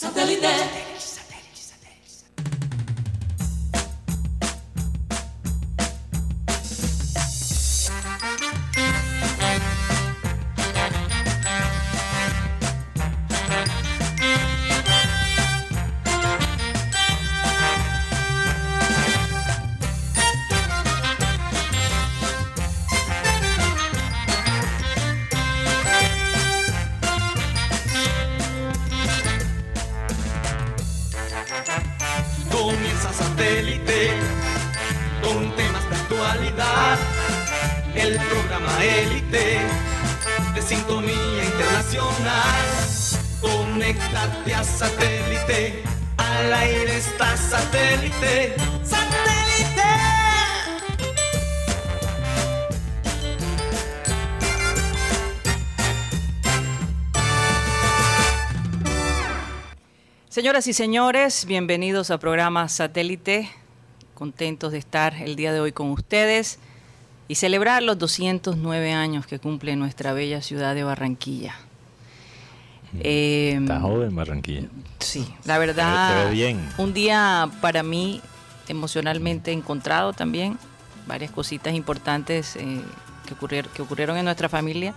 Satellite. Señoras y señores, bienvenidos al programa Satélite. Contentos de estar el día de hoy con ustedes y celebrar los 209 años que cumple nuestra bella ciudad de Barranquilla. Eh, Está joven Barranquilla. Sí, la verdad, ve bien. un día para mí emocionalmente encontrado también, varias cositas importantes eh, que, que ocurrieron en nuestra familia.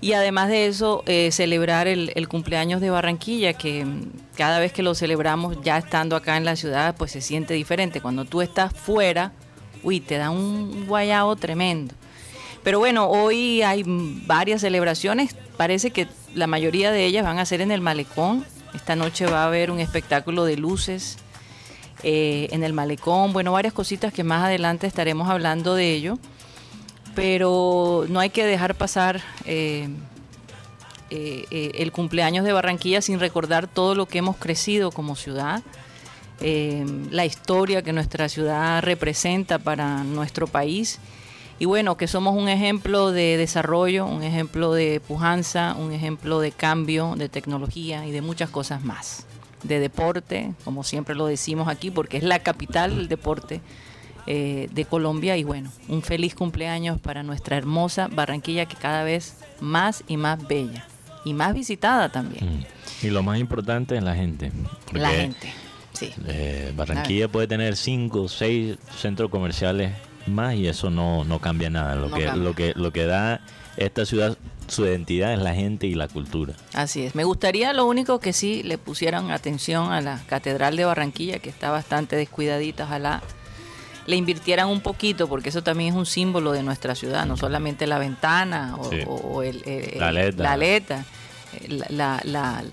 Y además de eso, eh, celebrar el, cumpleaños de Barranquilla, que mm, cada vez que lo celebramos, ya estando acá en la ciudad, pues se siente diferente. Cuando tú estás fuera, uy, te da un guayao tremendo. Pero bueno, hoy hay mm, varias celebraciones. Parece que la mayoría de ellas van a ser en el malecón. Esta noche va a haber un espectáculo de luces eh, en el malecón. Bueno, varias cositas que más adelante estaremos hablando de ello. Pero no hay que dejar pasar eh, eh, eh, el cumpleaños de Barranquilla sin recordar todo lo que hemos crecido como ciudad, la historia que nuestra ciudad representa para nuestro país y bueno, que somos un ejemplo de desarrollo, un ejemplo de pujanza, un ejemplo de cambio, de tecnología y de muchas cosas más. De deporte, como siempre lo decimos aquí, porque es la capital del deporte eh, de Colombia y bueno, un feliz cumpleaños para nuestra hermosa Barranquilla que cada vez más y más bella y más visitada también. Mm. Y lo más importante es la gente. La gente, sí. eh, Barranquilla puede tener cinco o seis centros comerciales más y eso no, no cambia nada. Lo, No que, cambia. lo, que, lo que da esta ciudad su identidad es la gente y la cultura. Así es. Me gustaría lo único que sí le pusieran atención a la Catedral de Barranquilla, que está bastante descuidadita. Ojalá le invirtieran un poquito, porque eso también es un símbolo de nuestra ciudad, no solamente la ventana o, Sí. o el, el- La aleta. la aleta. La, la, la-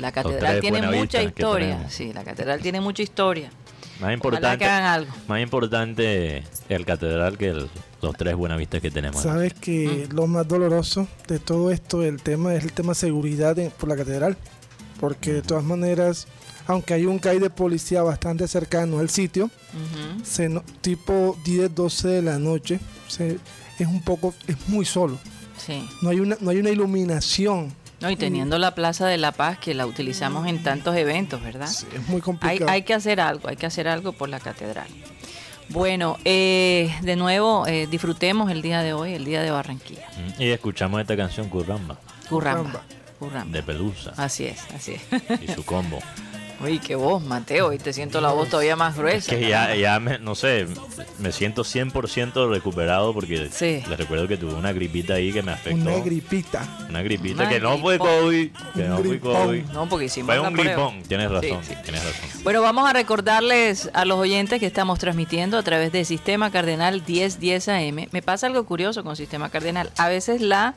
la catedral tiene mucha historia. Sí, la catedral tiene mucha historia. Más importante, que hagan algo. más importante el catedral que el- los tres buenavistas que tenemos. Sabes que lo más doloroso de todo esto, el tema es el tema seguridad en- por la catedral, porque de todas maneras, aunque hay un CAI de policía bastante cercano al sitio, Ujú. se no- tipo 10, 12 de la noche, se- es un poco, es muy solo. Sí. No hay una, no hay una iluminación. No, y teniendo la Plaza de la Paz, que la utilizamos en tantos eventos, ¿verdad? Sí, es muy complicado. hay que hacer algo, hay que hacer algo por la catedral. Bueno, eh, de nuevo, eh, disfrutemos el día de hoy, el día de Barranquilla. Mm, Y escuchamos esta canción Curramba Curramba. Curramba. Curramba. de Pelusa Así es, así es. y su combo. Uy, qué voz, Mateo, y te siento la voz todavía más Es gruesa. que ya, ya me, no sé, me siento 100% recuperado porque Sí. les recuerdo que tuve una gripita ahí que me afectó. Una gripita. Una gripita Una que no fue. COVID, que Un no fue. COVID. No, porque hicimos Fue un gripón, tienes razón, Sí, sí. tienes razón. Bueno, vamos a recordarles a los oyentes que estamos transmitiendo a través del Sistema Cardenal 1010 AM. Me pasa algo curioso con Sistema Cardenal. A veces la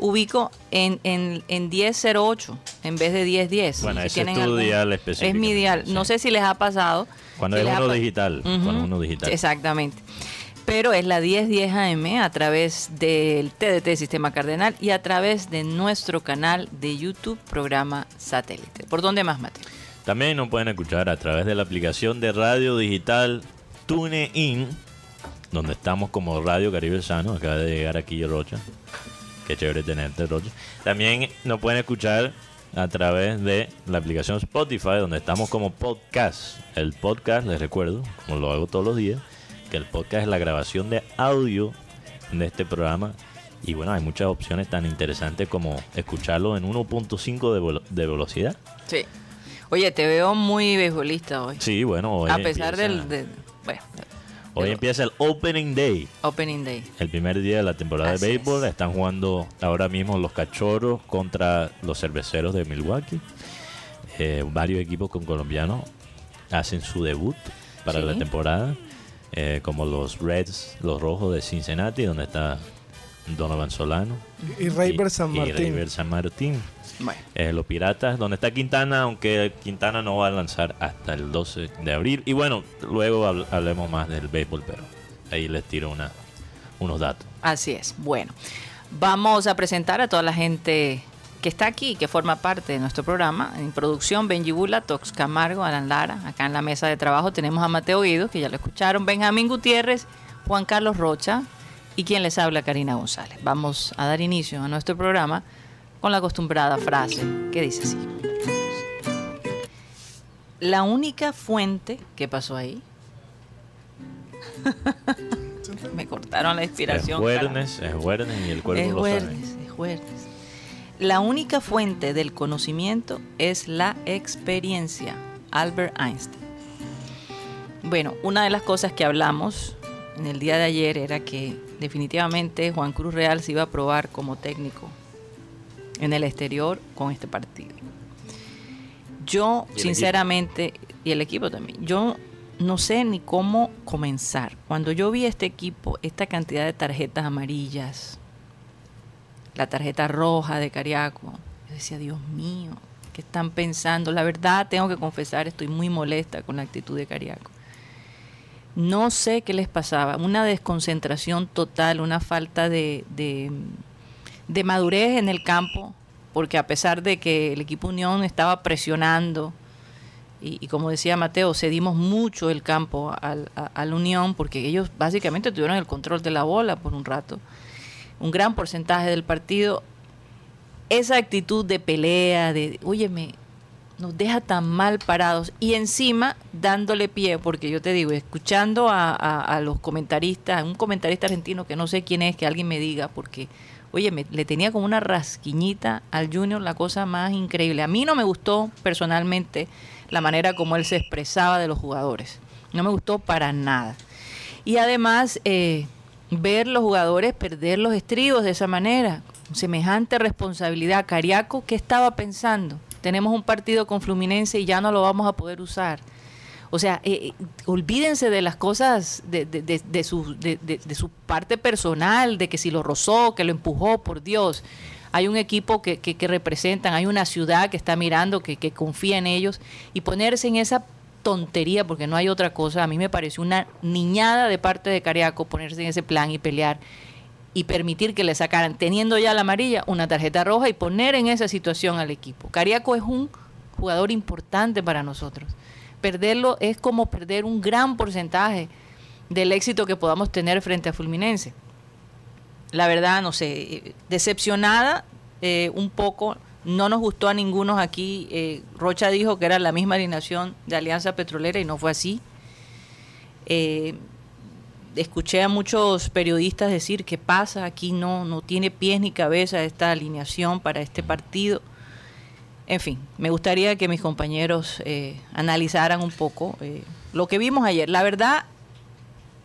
ubico en, en, en 1008 en vez de 1010. Bueno, Si ese tienen es tu algún- dial Es específico. mi dial. No sé si les ha pasado. Cuando es uno digital, cuando es uno digital. Exactamente. Pero es la 1010 AM a través del TDT Sistema Cardenal y a través de nuestro canal de YouTube, programa Satélite. ¿Por dónde más, Mateo? También nos pueden escuchar a través de la aplicación de radio digital TuneIn, donde estamos como Radio Caribe Sano. Acaba de llegar aquí Rocha. Qué chévere tenerte, Rocha. También nos pueden escuchar a través de la aplicación Spotify, donde estamos como podcast. El podcast, les recuerdo, como lo hago todos los días, que el podcast es la grabación de audio de este programa. Y bueno, hay muchas opciones tan interesantes como escucharlo en 1.5 de, velo- de velocidad. Sí. Oye, te veo muy beisbolista hoy. Sí, bueno, hoy A pesar empieza- del, de- bueno, Hoy empieza el Opening Day, Opening Day. el primer día de la temporada Así de béisbol. es. Están jugando ahora mismo los cachorros contra los cerveceros de Milwaukee. Eh, varios equipos con colombianos hacen su debut para Sí. la temporada, eh, como los Reds, los Rojos de Cincinnati, donde está Donovan Solano. Y Rayber San y Martín. Rayber San Martín. Bueno, Eh, los Piratas, donde está Quintana, aunque Quintana no va a lanzar hasta el 12 de abril. Y bueno, luego habl- hablemos más del béisbol, pero ahí les tiro una, unos datos. así es. Bueno, vamos a presentar a toda la gente que está aquí, que forma parte de nuestro programa. En producción, Benji Bula, Tox Camargo, Alan Lara. Acá en la mesa de trabajo tenemos a Mateo Guido, que ya lo escucharon, Benjamín Gutiérrez, Juan Carlos Rocha y quien les habla, Karina González. Vamos a dar inicio a nuestro programa con la acostumbrada frase que dice así. La única fuente que pasó ahí. Me cortaron la Es inspiración. carajo. jueves, es jueves y el cuerpo Es lo sabe. es jueves. La única fuente del conocimiento es la experiencia. Albert Einstein. Bueno, una de las cosas que hablamos en el día de ayer era que definitivamente Juan Cruz Real se iba a probar como técnico en el exterior con este partido. Yo, Y sinceramente, y el equipo también, yo no sé ni cómo comenzar. Cuando yo vi este equipo, esta cantidad de tarjetas amarillas, la tarjeta roja de Cariaco, yo decía, Dios mío, ¿qué están pensando? La verdad, tengo que confesar, estoy muy molesta con la actitud de Cariaco. No sé qué les pasaba, una desconcentración total, una falta de, de, madurez en el campo, porque a pesar de que el equipo Unión estaba presionando, y, como decía Mateo, cedimos mucho el campo al, a, Unión, porque ellos básicamente tuvieron el control de la bola por un rato, un gran porcentaje del partido. Esa actitud de pelea, de, óyeme, nos deja tan mal parados y encima dándole pie, porque yo te digo, escuchando a, a- a los comentaristas, un comentarista argentino que no sé quién es, que alguien me diga, porque, oye, me- le tenía como una rasquiñita al Junior, la cosa más increíble. A mí no me gustó personalmente la manera como él se expresaba de los jugadores, no me gustó para nada. Y además, eh, ver los jugadores perder los estribos de esa manera, semejante responsabilidad. Cariaco, ¿qué estaba pensando? Tenemos un partido con Fluminense y ya no lo vamos a poder usar. O sea, eh, eh, olvídense de las cosas, de, de- su, de, su parte personal, de que si lo rozó, que lo empujó, por Dios. Hay un equipo que, que- que representan, hay una ciudad que está mirando, que, que confía en ellos, y ponerse en esa tontería, porque no hay otra cosa, a mí me pareció una niñada de parte de Cariaco ponerse en ese plan y pelear y permitir que le sacaran, teniendo ya la amarilla, una tarjeta roja y poner en esa situación al equipo. Cariaco es un jugador importante para nosotros. Perderlo es como perder un gran porcentaje del éxito que podamos tener frente a Fulminense. La verdad, no sé, eh, decepcionada eh, un poco, no nos gustó a ninguno aquí. eh, Rocha dijo que era la misma alineación de Alianza Petrolera y no fue así. Escuché a muchos periodistas decir que pasa aquí no no tiene pies ni cabeza esta alineación para este partido en fin me gustaría que mis compañeros eh, analizaran un poco eh, lo que vimos ayer. La verdad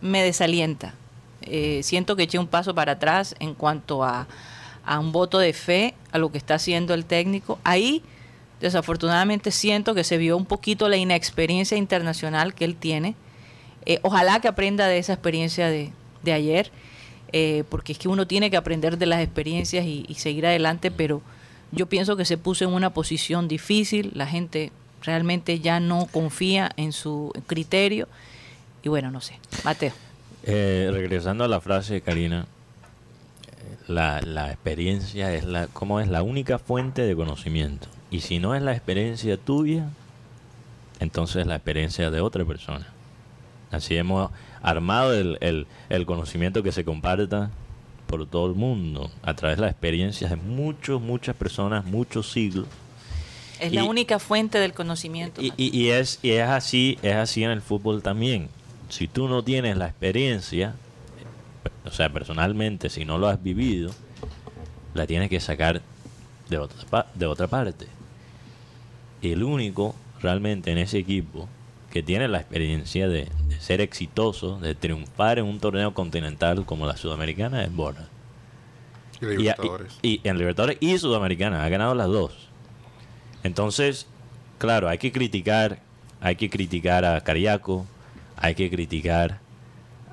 me desalienta. Eh, siento que eché un paso para atrás en cuanto a, a un voto de fe a lo que está haciendo el técnico. Ahí desafortunadamente siento que se vio un poquito la inexperiencia internacional que él tiene eh, ojalá que aprenda de esa experiencia de, ayer, eh, porque es que uno tiene que aprender de las experiencias y, seguir adelante, pero yo pienso que se puso en una posición difícil, la gente realmente ya no confía en su criterio, y bueno, no sé. Mateo. Eh, regresando a la frase de Karina, la, la experiencia es la, como es la única fuente de conocimiento. Y si no es la experiencia tuya, entonces es la experiencia de otra persona. Así hemos armado el, el- el conocimiento que se comparta por todo el mundo, a través de las experiencias de muchos, muchas personas, muchos siglos. Es Y- la única fuente del conocimiento. Y, y- y es, y es así, es así en el fútbol también. Si tú no tienes la experiencia, o sea, personalmente, si no lo has vivido, la tienes que sacar de otra, de otra parte. El único realmente en ese equipo que tiene la experiencia de, de ser exitoso, de triunfar en un torneo continental como la Sudamericana, es Borja. Y Y, y- Libertadores. y en Libertadores y Sudamericana, ha ganado las dos. Entonces, claro, hay que criticar, hay que criticar a Cariaco, hay que criticar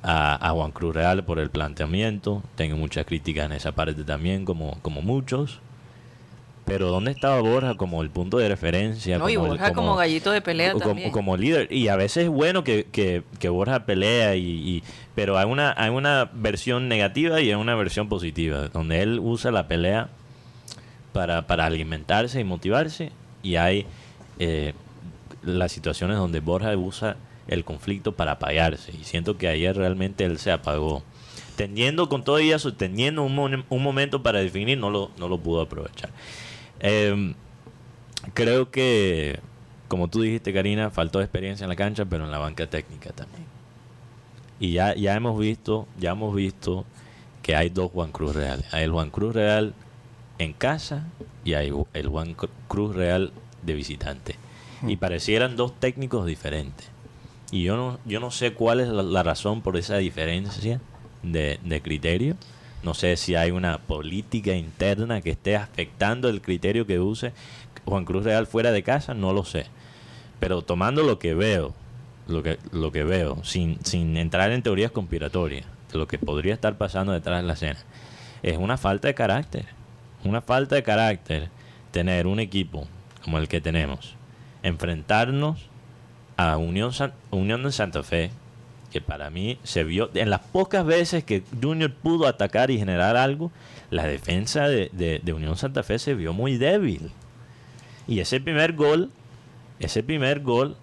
a, a Juan Cruz Real por el planteamiento. Tengo muchas críticas en esa parte también, como, como muchos. Pero ¿dónde estaba Borja como el punto de referencia? No, y el- Borja como gallito de pelea como, también. como líder. Y a veces es bueno que, que, que Borja pelea, y, y- pero hay una, hay una versión negativa y hay una versión positiva, donde él usa la pelea para, para alimentarse y motivarse. Y hay eh, las situaciones donde Borja usa el conflicto para apagarse. Y siento que ayer realmente él se apagó. Teniendo con todo y eso, teniendo un, un momento para definir, no lo, no lo pudo aprovechar. Em, creo que, como tú dijiste, Karina, faltó experiencia en la cancha, pero en la banca técnica también. Y ya, ya hemos visto, ya hemos visto que hay dos Juan Cruz Reales. Hay el Juan Cruz Real en casa y hay el Juan Cru- Cruz Real de visitante. Y parecieran dos técnicos diferentes. Y yo no, yo no sé cuál es la, la razón por esa diferencia de, de criterio. No sé si hay una política interna que esté afectando el criterio que use Juan Cruz Real fuera de casa, no lo sé. Pero tomando lo que veo, lo que, lo que veo, sin, sin entrar en teorías conspiratorias, lo que podría estar pasando detrás de la escena, es una falta de carácter. Una falta de carácter tener un equipo como el que tenemos, enfrentarnos a Unión, Unión de Santa Fe, que para mí se vio, en las pocas veces que Junior pudo atacar y generar algo, la defensa de, de- Unión Santa Fe se vio muy débil. Y ese primer gol, ese primer gol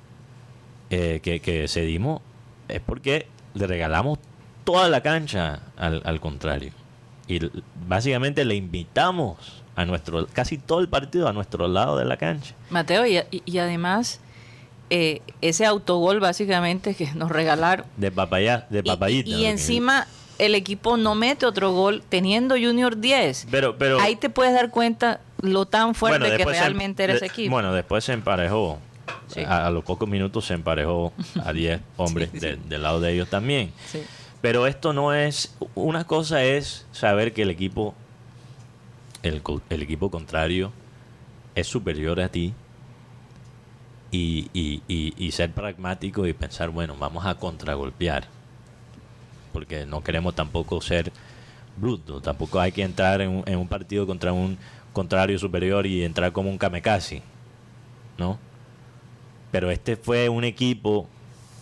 eh, que, que cedimos es porque le regalamos toda la cancha al, al contrario. Y básicamente le invitamos a nuestro, casi todo el partido a nuestro lado de la cancha. Mateo, y- y además, eh, ese autogol básicamente que nos regalaron. De papaya, de papayita. Y, encima el equipo no mete otro gol teniendo Junior 10. Pero, pero, Ahí te puedes dar cuenta lo tan fuerte que se- realmente era ese equipo. Bueno, después se emparejó. Sí. A, a los pocos minutos se emparejó a 10 hombres Sí, sí. de- del lado de ellos también. Pero esto no es. Una cosa es saber que el equipo. El, el equipo contrario es superior a ti. Y, y- y- y ser pragmático y pensar, bueno, vamos a contragolpear. Porque no queremos tampoco ser brutos. Tampoco hay que entrar en un, en un partido contra un contrario superior y entrar como un kamikaze. ¿No? Pero este fue un equipo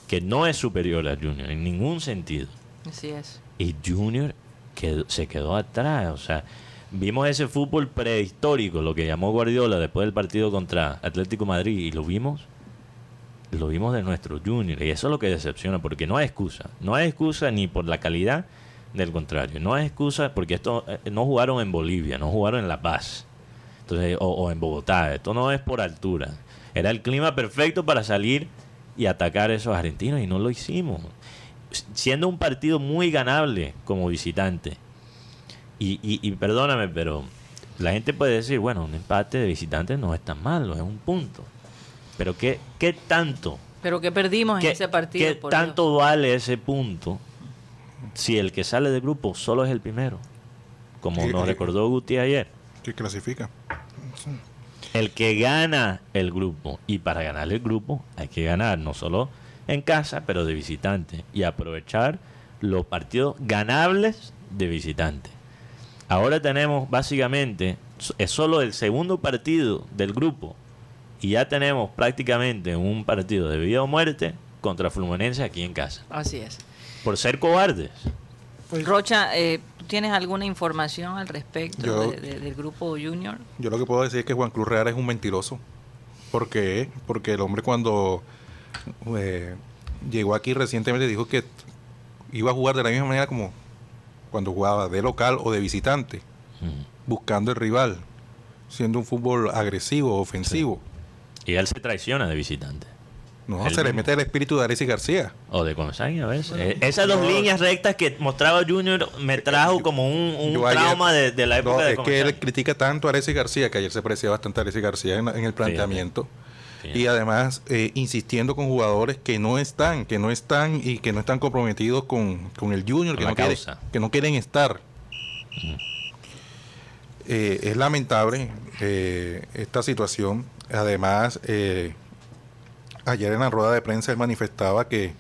que no es superior a Junior en ningún sentido. Así es. Y Junior quedó- se quedó atrás. O sea, vimos ese fútbol prehistórico, lo que llamó Guardiola después del partido contra Atlético Madrid, y lo vimos. Lo vimos de nuestro Junior. Y eso es lo que decepciona, porque no hay excusa. No hay excusa ni por la calidad del contrario. No hay excusa porque esto eh, no jugaron en Bolivia, no jugaron en La Paz. Entonces, o, o en Bogotá. Esto no es por altura. Era el clima perfecto para salir y atacar a esos argentinos y no lo hicimos. Siendo un partido muy ganable como visitante. Y, y, y perdóname, pero la gente puede decir, bueno, un empate de visitante no es tan malo, es un punto. Pero ¿qué, qué tanto? Pero que perdimos ¿Qué, en ese partido. qué por tanto vale ese punto si el que sale del grupo solo es el primero? Como Sí, nos sí. recordó Guti ayer. que clasifica. El que gana el grupo. Y para ganar el grupo hay que ganar no solo en casa, pero de visitante. Y aprovechar los partidos ganables de visitante. Ahora tenemos básicamente, es solo el segundo partido del grupo. Y ya tenemos prácticamente un partido de vida o muerte contra Fluminense aquí en casa. Así es. Por ser cobardes. Pues, Rocha, eh, ¿tú tienes alguna información al respecto Yo- de- de- del grupo Junior? Yo lo que puedo decir es que Juan Cruz Real es un mentiroso. ¿Por qué? Porque el hombre cuando eh, llegó aquí recientemente dijo que iba a jugar de la misma manera como cuando jugaba de local o de visitante, buscando el rival, siendo un fútbol agresivo, ofensivo. Y él se traiciona de visitante. No, se le mete el espíritu de Alexis García. O de Gonzaga a veces. Eh, Esas dos líneas rectas que mostraba Junior me trajo como un, un Yo ayer- trauma de, de la época No, de es que él critica tanto a Alexis García, que ayer se parecía bastante a Alexis García en, en el planteamiento. Sí. Y además eh, insistiendo con jugadores que no están, que no están y que no están comprometidos con, con el junior, Con que no, quiere- causa. que no quieren estar. Eh, es lamentable eh, esta situación. Además, eh, ayer en la rueda de prensa él manifestaba que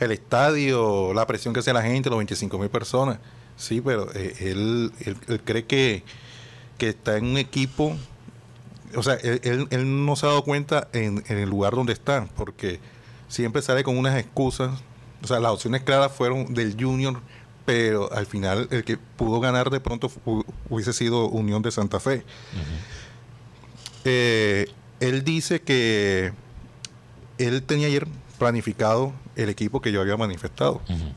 el estadio, la presión que hace la gente, los 25 mil personas, sí, pero él, él- él cree que, que está en un equipo, o sea, él, no se ha dado cuenta en, en el lugar donde está, porque siempre sale con unas excusas, o sea, las opciones claras fueron del Junior, pero al final el que pudo ganar de pronto hubiese sido Unión de Santa Fe. Eh, él dice que él tenía ayer planificado el equipo que yo había manifestado, Ujú.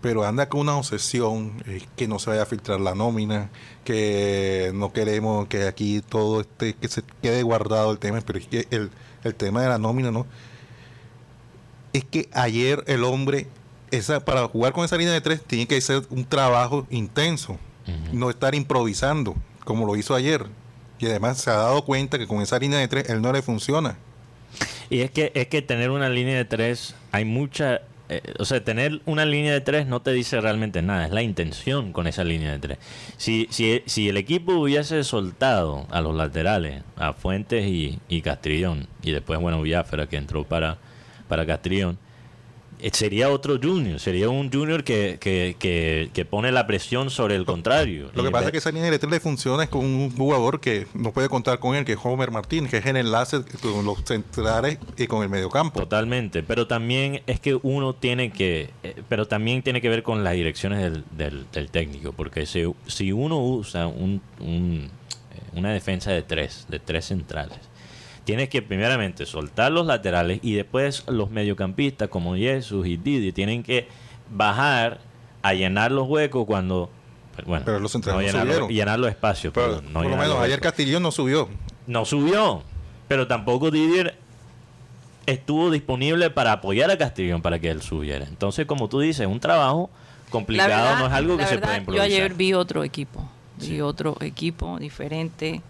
Pero anda con una obsesión eh, que no se vaya a filtrar la nómina, que no queremos que aquí todo esté, que se quede guardado el tema, pero es que el, el tema de la nómina no. Es que ayer el hombre, esa, para jugar con esa línea de tres, tiene que ser un trabajo intenso, no estar improvisando, como lo hizo ayer. Y además se ha dado cuenta que con esa línea de tres él no le funciona. Y es que, es que tener una línea de tres, hay mucha... eh, o sea, tener una línea de tres no te dice realmente nada, es la intención con esa línea de tres. Si, si, si el equipo hubiese soltado a los laterales, a Fuentes y, y Castrillón, y después, bueno, Biafra que entró para, para Castrillón, sería otro junior, sería un junior que, que, que, que pone la presión sobre el contrario. Lo que pasa es que esa línea de tres le funciona es con un jugador que no puede contar con él, que es Homer Martínez, que es el enlace con los centrales y con el mediocampo. Totalmente, pero también es que uno tiene que, eh, pero también tiene que ver con las direcciones del, del- del técnico, porque si, si uno usa un, un, eh, una defensa de tres, de tres centrales, tienes que primeramente soltar los laterales y después los mediocampistas como Jesús y Didi tienen que bajar a llenar los huecos cuando, bueno, Pero los centrales no llenar, subieron. llenar los espacios, Pero perdón, no por lo menos los ayer Castillo no subió. no subió. Pero tampoco Didier estuvo disponible para apoyar a Castellón para que él subiera. Entonces, como tú dices, un trabajo complicado, verdad- no es algo que se puede Yo improvisar. ayer vi otro equipo, vi otro equipo diferente,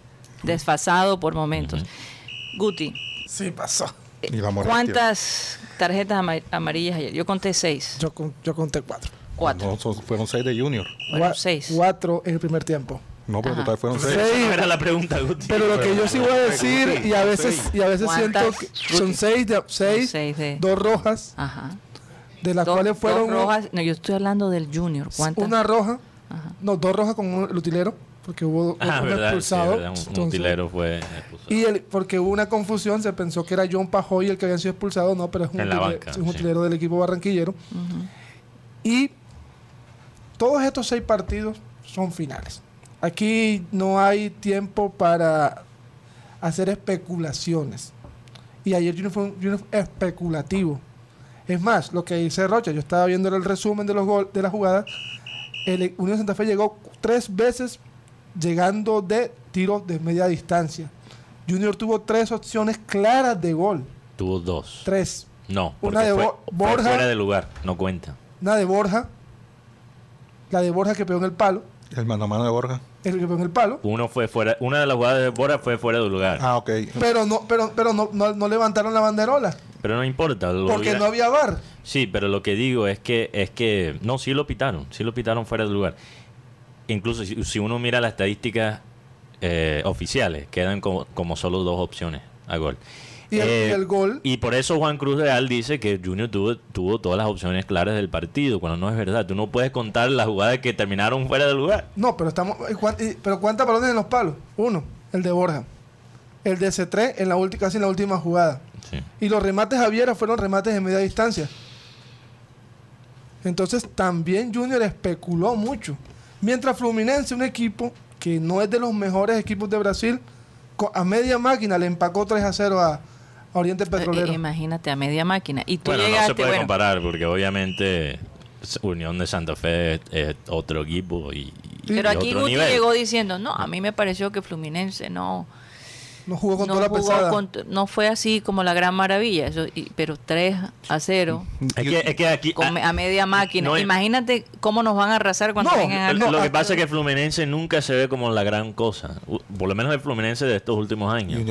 desfasado por momentos. Guti, Sí, pasó. Y molestia. ¿cuántas tarjetas ama- amarillas ayer? Yo conté seis, Yo, con- yo conté cuatro. cuatro. No, fueron seis de Junior. Bueno, Gua- seis. Cuatro en el primer tiempo. No, pero Ajá. total fueron seis. Seis. Era la pregunta, Guti. Pero lo que yo sí voy a decir, y a veces, y a veces siento que son seis, de, seis, seis de- dos rojas, Ajá. de las Dos- cuales dos fueron rojas. No, yo estoy hablando del Junior. ¿Cuántas? una roja, Ajá. no, dos rojas con un- el utilero, porque hubo Ah, un verdad, sí, expulsado. verdad, un- un, entonces- utilero fue expulsado. y el, porque hubo una confusión, se pensó que era John Pajoy el que había sido expulsado, no, pero es un, utilero, banca, es un sí. utilero del equipo barranquillero. Y todos estos seis partidos son finales. Aquí no hay tiempo para hacer especulaciones. Y ayer Junior fue un Junior especulativo. Es más, lo que dice Rocha, yo estaba viendo el resumen de los gol, de la jugada. El Unión Santa Fe llegó tres veces llegando de tiro de media distancia. Junior tuvo tres opciones claras de gol. Tuvo dos. Tres. No, porque Una de fue, Bo- fue Borja. fuera de lugar, no cuenta. Una de Borja. La de Borja que pegó en el palo. El mano a mano de Borja. El que pegó en el palo. Uno fue fuera, una de las jugadas de Bora fue fuera de lugar. Ah, ok. Pero no, pero, pero no, no, no levantaron la banderola. Pero no importa. lo Porque hubiera- no había bar. Sí, pero lo que digo es que es que no, sí lo pitaron, sí lo pitaron fuera de lugar. Incluso si, si uno mira las estadísticas eh, oficiales, quedan como, como solo dos opciones a gol. Y el, Eh, el gol. y por eso Juan Cruz Real dice que Junior tuvo, tuvo todas las opciones claras del partido, cuando no es verdad. Tú no puedes contar las jugadas que terminaron fuera de lugar. No, pero estamos. Pero ¿cuántas balones en los palos? Uno, el de Borja. El de C3 en la última, casi en la última jugada. Sí. Y los remates Javiera fueron remates de media distancia. Entonces también Junior especuló mucho. Mientras Fluminense, un equipo que no es de los mejores equipos de Brasil, a media máquina le empacó 3 a 0 a, a Oriente Eh, Petrolero. imagínate a media máquina. Y tú Bueno, no se puede bueno, comparar porque obviamente Unión de Santa Fe es, es otro equipo y, y pero aquí otro Guti nivel. llegó diciendo, no, a mí me pareció que Fluminense no. No jugó con no, toda la jugó pesada. con- no fue así como la gran maravilla, eso, y- pero 3 a 0 Es que, es que aquí. con me- a media máquina. no, Imagínate cómo nos van a arrasar cuando No, vengan a Lo, lo que pasa es que Fluminense nunca se ve como la gran cosa. Por lo menos el Fluminense de estos últimos años.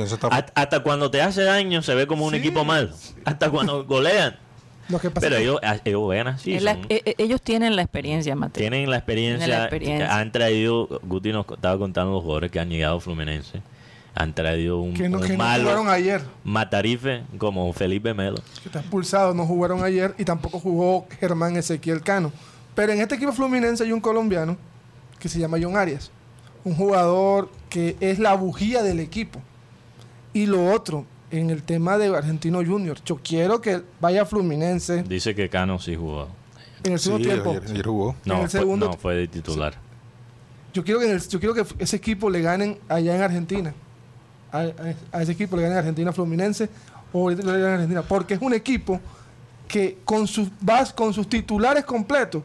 Hasta cuando te hace daño se ve como un Sí. equipo malo. Hasta cuando golean. Lo que pasa Pero es que- ellos, a- ellos ven así. Es la- son- e- e- ellos tienen la experiencia, Mateo. tienen la experiencia. Tienen la experiencia. Han traído. Guti nos estaba contando los jugadores que han llegado a Fluminense. Han traído un, que no, un que no malo jugaron ayer. matarife como Felipe Melo. que está expulsado, no jugaron ayer y tampoco jugó Germán Ezequiel Cano. Pero en este equipo fluminense hay un colombiano que se llama John Arias, un jugador que es la bujía del equipo. Y lo otro, en el tema de Argentino Junior, yo quiero que vaya Fluminense Dice que Cano sí jugó. en el Sí, segundo tiempo. ayer, ayer jugó. No, el fue, segundo- no, fue de titular. Yo quiero que en el- yo quiero que ese equipo le ganen allá en Argentina. A, ese equipo le ganen Argentina Fluminense o ahorita le ganen Argentina. Porque es un equipo que con sus bas, con sus titulares completos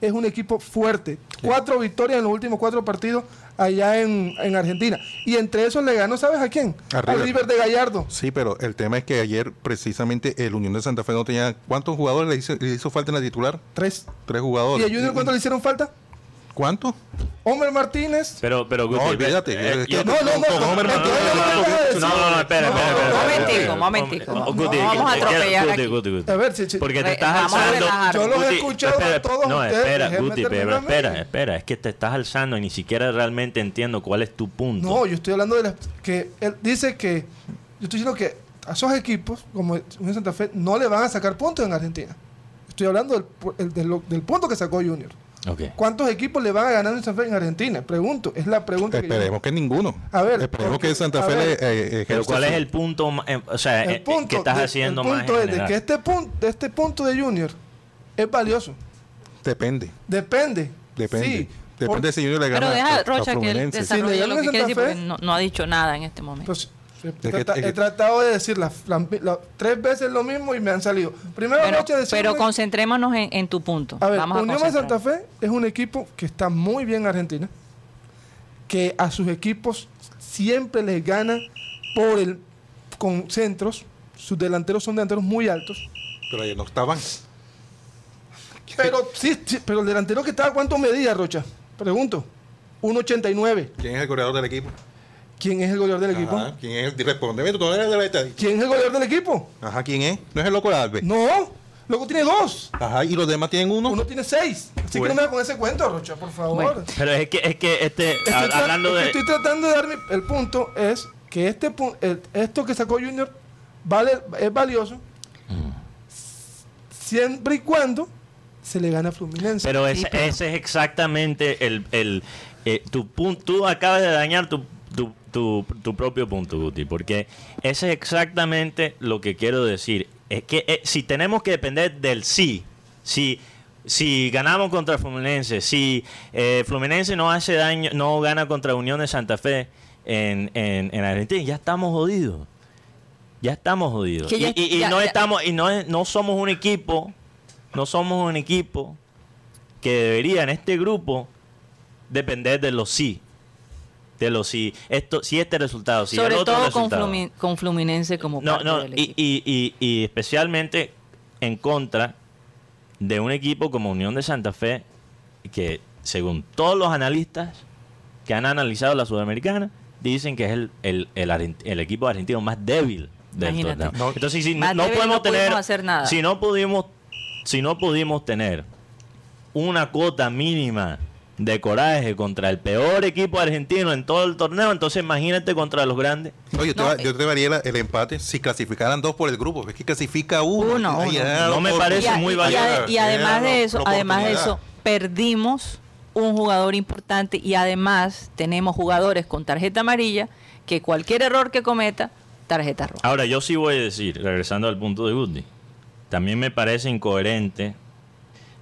es un equipo fuerte. Cuatro victorias en los últimos cuatro partidos allá en, en Argentina. Y entre esos le ganó, ¿sabes a quién? A Al River. River de Gallardo. Sí, pero el tema es que ayer precisamente el Unión de Santa Fe no tenía... ¿Cuántos jugadores le hizo, le hizo falta en la titular? Tres. Tres ¿Y jugadores. a Junior cuánto le hicieron falta? ¿Cuánto? Homer Martínez. Pero, pero No, Guti, olvídate, eh, es que- yo- No, no, no. Con Homer no, Martínez, no, no, no, no, no, No, no, no, espera, espera, espera. Momentico, momentico. No, No, vamos a atropellar Guti, aquí. Guti, Guti. A ver, si, si- Porque te estás vamos a alzando. Yo los he escuchado a todos No, espera, Guti, espera, espera. Es que te estás alzando y ni siquiera realmente entiendo cuál es tu punto. No, yo estoy hablando de las que él dice que yo estoy diciendo que a esos equipos como Unión Santa Fe no le van a sacar puntos en Argentina. Estoy hablando del, pu- el- de lo- del punto que sacó Junior. ¿Cuántos equipos le van a ganar a Santa Fe en Argentina? Pregunto, es la pregunta que yo- Esperemos que ninguno. A ver, Esperemos porque- que Santa Fe le ver. eh, Pero ¿cuál es el punto, eh, o sea, el eh, punto que estás de- haciendo el más punto en es de que este punto, este punto de Junior es valioso. Depende. Depende. Depende. Sí, Depende por- si Junior le gana Pero deja a a Rocha que él desarrolle Sí, le lo que quiere decir porque no, no ha dicho nada en este momento. Pues, he, que- trata- es que- he tratado de decir las- la- la- tres veces lo mismo y me han salido. Primero, pero, Rocha, decirme- pero concentrémonos en, en tu punto. A ver, Vamos a Unión de. Santa Fe es un equipo que está muy bien en Argentina, que a sus equipos siempre les gana por el con centros. Sus delanteros son delanteros muy altos. Pero ayer no estaban. Pero sí, sí, pero el delantero que estaba, ¿cuánto medía, Rocha? Pregunto. 1.89. ¿Quién es el goleador del equipo? ¿Quién es el goleador del equipo? Ajá, ¿Quién es el respondeme? Tú no eres de la estadística. ¿Quién es el goleador del equipo? Ajá, ¿quién es? ¿No es el loco de Alves? No, luego tiene dos. Ajá, ¿y los demás tienen uno? Uno tiene seis. Así Bueno. que no me hagas con ese cuento, Rocha, por favor. Bueno. Pero es que, es que este, Estoy, hablando de... estoy tratando de dar mi- el punto es que este pu- el- esto que sacó Junior vale es valioso siempre y cuando se le gana a Fluminense. Pero Sí, ese, pero- ese es exactamente el, el eh, tu punto. Tú acabas de dañar tu, tu, tu, propio punto, Guti, porque ese es exactamente lo que quiero decir. Es que eh, si tenemos que depender del sí, si, si ganamos contra Fluminense, si eh, Fluminense no hace daño, no gana contra Unión de Santa Fe en, en, en Argentina, ya estamos jodidos. Ya estamos jodidos. Ya- y y- y ya- no ya- estamos, y no, es- no somos un equipo, no somos un equipo que debería en este grupo depender de los sí. De los sí. Esto, si este resultado, si Sobre el otro todo con, con Fluminense como No, parte no, del y, y, y, y especialmente en contra de un equipo como Unión de Santa Fe, que según todos los analistas que han analizado la Sudamericana, dicen que es el, el, el, equipo argentino más débil del Imagínate. torneo. No, Entonces, si Más no débil podemos no pudimos tener, hacer nada. si no pudimos, si no pudimos tener una cuota mínima de coraje contra el peor equipo argentino en todo el torneo, entonces imagínate contra los grandes. Oye, yo te, No, va- eh. yo te daría el empate si clasificaran dos por el grupo. Es que clasifica uno. Uno, ya, No me parece y, a- muy valioso. y además de eso, además de eso, perdimos un jugador importante y además tenemos jugadores con tarjeta amarilla que cualquier error que cometa, tarjeta roja. Ahora, yo sí voy a decir, regresando al punto de Goody, también me parece incoherente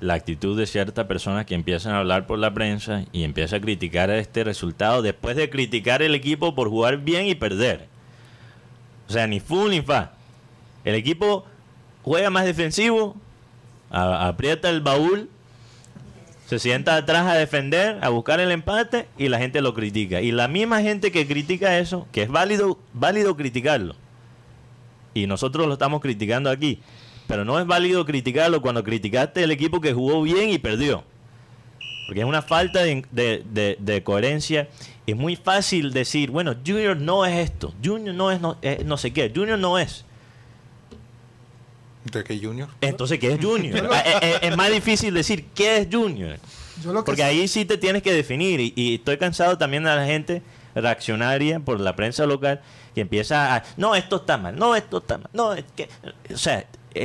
la actitud de ciertas personas que empiezan a hablar por la prensa y empiezan a criticar este resultado después de criticar el equipo por jugar bien y perder. O sea, ni fu ni fa. El equipo juega más defensivo, aprieta el baúl Se sienta atrás a defender, a buscar el empate y la gente lo critica. Y la misma gente que critica eso, que es válido, válido criticarlo. Y nosotros lo estamos criticando aquí. Pero no es válido criticarlo cuando criticaste el equipo que jugó bien y perdió. Porque es una falta de, de- de- de coherencia. Es muy fácil decir, bueno, Junior no es esto, Junior no es no, eh, no sé qué, Junior no es. ¿De qué Junior? Entonces, ¿qué es Junior? Eh, eh, es más difícil decir qué es Junior. Yo lo que Porque ahí sí te tienes que definir. Y, y estoy cansado también de la gente reaccionaria por la prensa local que empieza a. No, esto está mal. No, esto está mal. No, es que. O sea,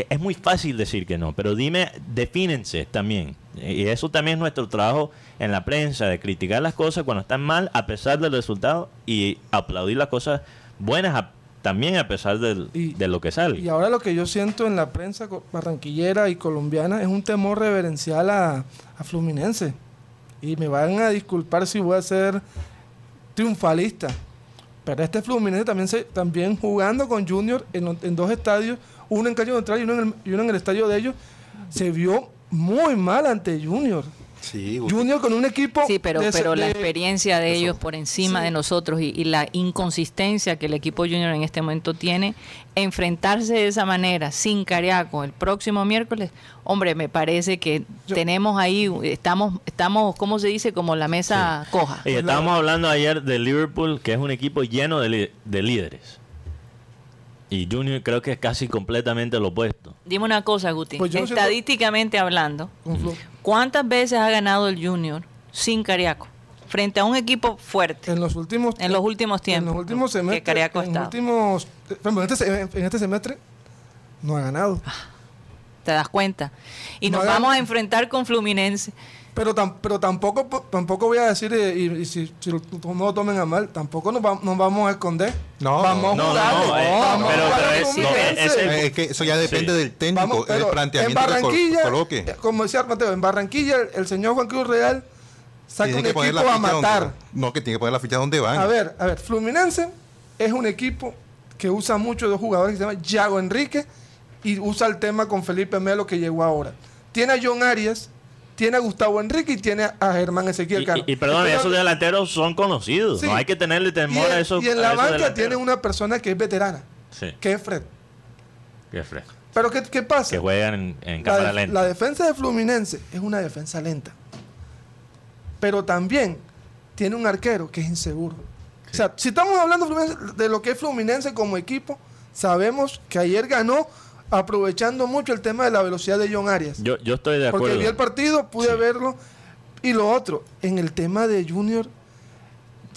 es muy fácil decir que no. Pero dime, defínense también. Y eso también es nuestro trabajo en la prensa, de criticar las cosas cuando están mal, a pesar del resultado, y aplaudir las cosas buenas a- también a pesar del- Y- de lo que sale. Y ahora lo que yo siento en la prensa barranquillera y colombiana es un temor reverencial a, a Fluminense. Y me van a disculpar si voy a ser triunfalista. Pero este Fluminense también, se, también jugando con Junior en, en dos estadios, uno en Calle Neutral y uno en, el, y uno en el estadio de ellos, se vio muy mal ante Junior. Sí. Junior con un equipo... Sí, pero, de la experiencia de ellos por encima Sí. de nosotros y, y la inconsistencia que el equipo junior en este momento tiene, enfrentarse de esa manera, sin Cariaco, el próximo miércoles, hombre, me parece que Yo- tenemos ahí, estamos, estamos, ¿cómo se dice? Como la mesa coja. Y estábamos hablando ayer de Liverpool, que es un equipo lleno de líderes. Y Junior creo que es casi completamente lo opuesto. Dime una cosa, Guti, Pues siento- estadísticamente hablando, ¿cuántas veces ha ganado el junior sin Cariaco? Frente a un equipo fuerte. en los últimos En los últimos tiempos, En los últimos que semestres. Cariaco ha en, los últimos, en, este, en este semestre no ha ganado. ¿Te das cuenta? Y No nos vamos a enfrentar con Fluminense. Pero, tam- pero tampoco po- tampoco voy a decir, eh, y, y si, si lo- no lo tomen a mal, tampoco nos, va- nos vamos a esconder. No, vamos no, a no, eh, Vamos a pero- es- no, es el- es que eso ya depende Sí. del técnico, Vamos, pero el en planteamiento que Barranquilla, coloque. eh, como decía Mateo, en Barranquilla el, el señor Juan Cruz Real saca Tiene un que poner equipo la a donde- matar. no, que tiene que poner la ficha donde van. A ver, a ver, Fluminense es un equipo que usa mucho dos jugadores que se llama Yago Enrique y usa el tema con Felipe Melo que llegó ahora. Tiene a John Arias, tiene a Gustavo Enrique y tiene a Germán Ezequiel Cano. y- y perdón, esos delanteros son conocidos. Sí. No hay que tenerle temor a esos y en la banca tiene una persona que es veterana, Sí, que es Fred. qué fresco. Pero ¿qué, qué pasa? Que juegan en, cámara de- lenta. la defensa de Fluminense es una defensa lenta. Pero también tiene un arquero que es inseguro. O sea, si estamos hablando de lo que es Fluminense como equipo, sabemos que ayer ganó aprovechando mucho el tema de la velocidad de John Arias. yo, yo estoy de acuerdo. Porque vi el partido, pude Sí. verlo. Y lo otro, en el tema de Junior,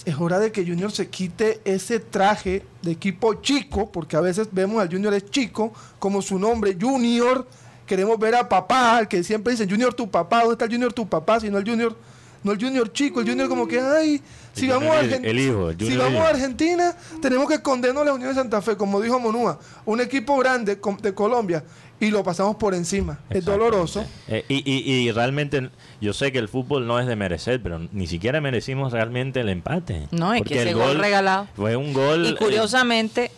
es hora de que Junior se quite ese traje de equipo chico, porque a veces vemos al Junior es chico, como su nombre, Junior. Queremos ver a papá, al que siempre dicen Junior tu papá, ¿dónde está el Junior tu papá? Si no el Junior, no el Junior chico, el Junior como que, ay, si El vamos a Junior el- Argen- el hijo, el si vamos a Argentina, tenemos que escondernos a la Unión de Santa Fe, como dijo Monúa, un equipo grande de Colombia, y lo pasamos por encima. Es doloroso. Eh, y, y- y realmente, yo sé que el fútbol no es de merecer, pero ni siquiera merecimos realmente el empate. No, es Porque que ese el gol regalado. Fue un gol. Y eh, curiosamente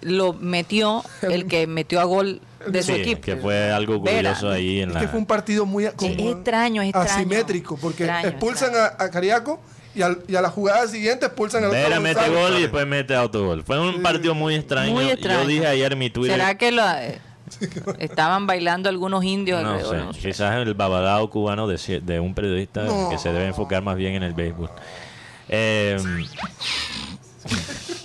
lo metió el que metió a gol de su sí, equipo. que fue algo Vera. curioso ahí en Es la. que fue un partido muy a- como es extraño, es extraño. asimétrico, porque Extraño, expulsan extraño. A, a Cariaco y, al- y a la jugada siguiente expulsan al otro Vera mete Gonzalo. gol y después mete autogol. Fue un partido muy extraño. Muy extraño. Yo dije ayer en mi Twitter. ¿Será que lo, eh, estaban bailando algunos indios No alrededor? sé, No sé. quizás el babadao cubano de, de un periodista No. que se debe enfocar más bien en el béisbol. Eh,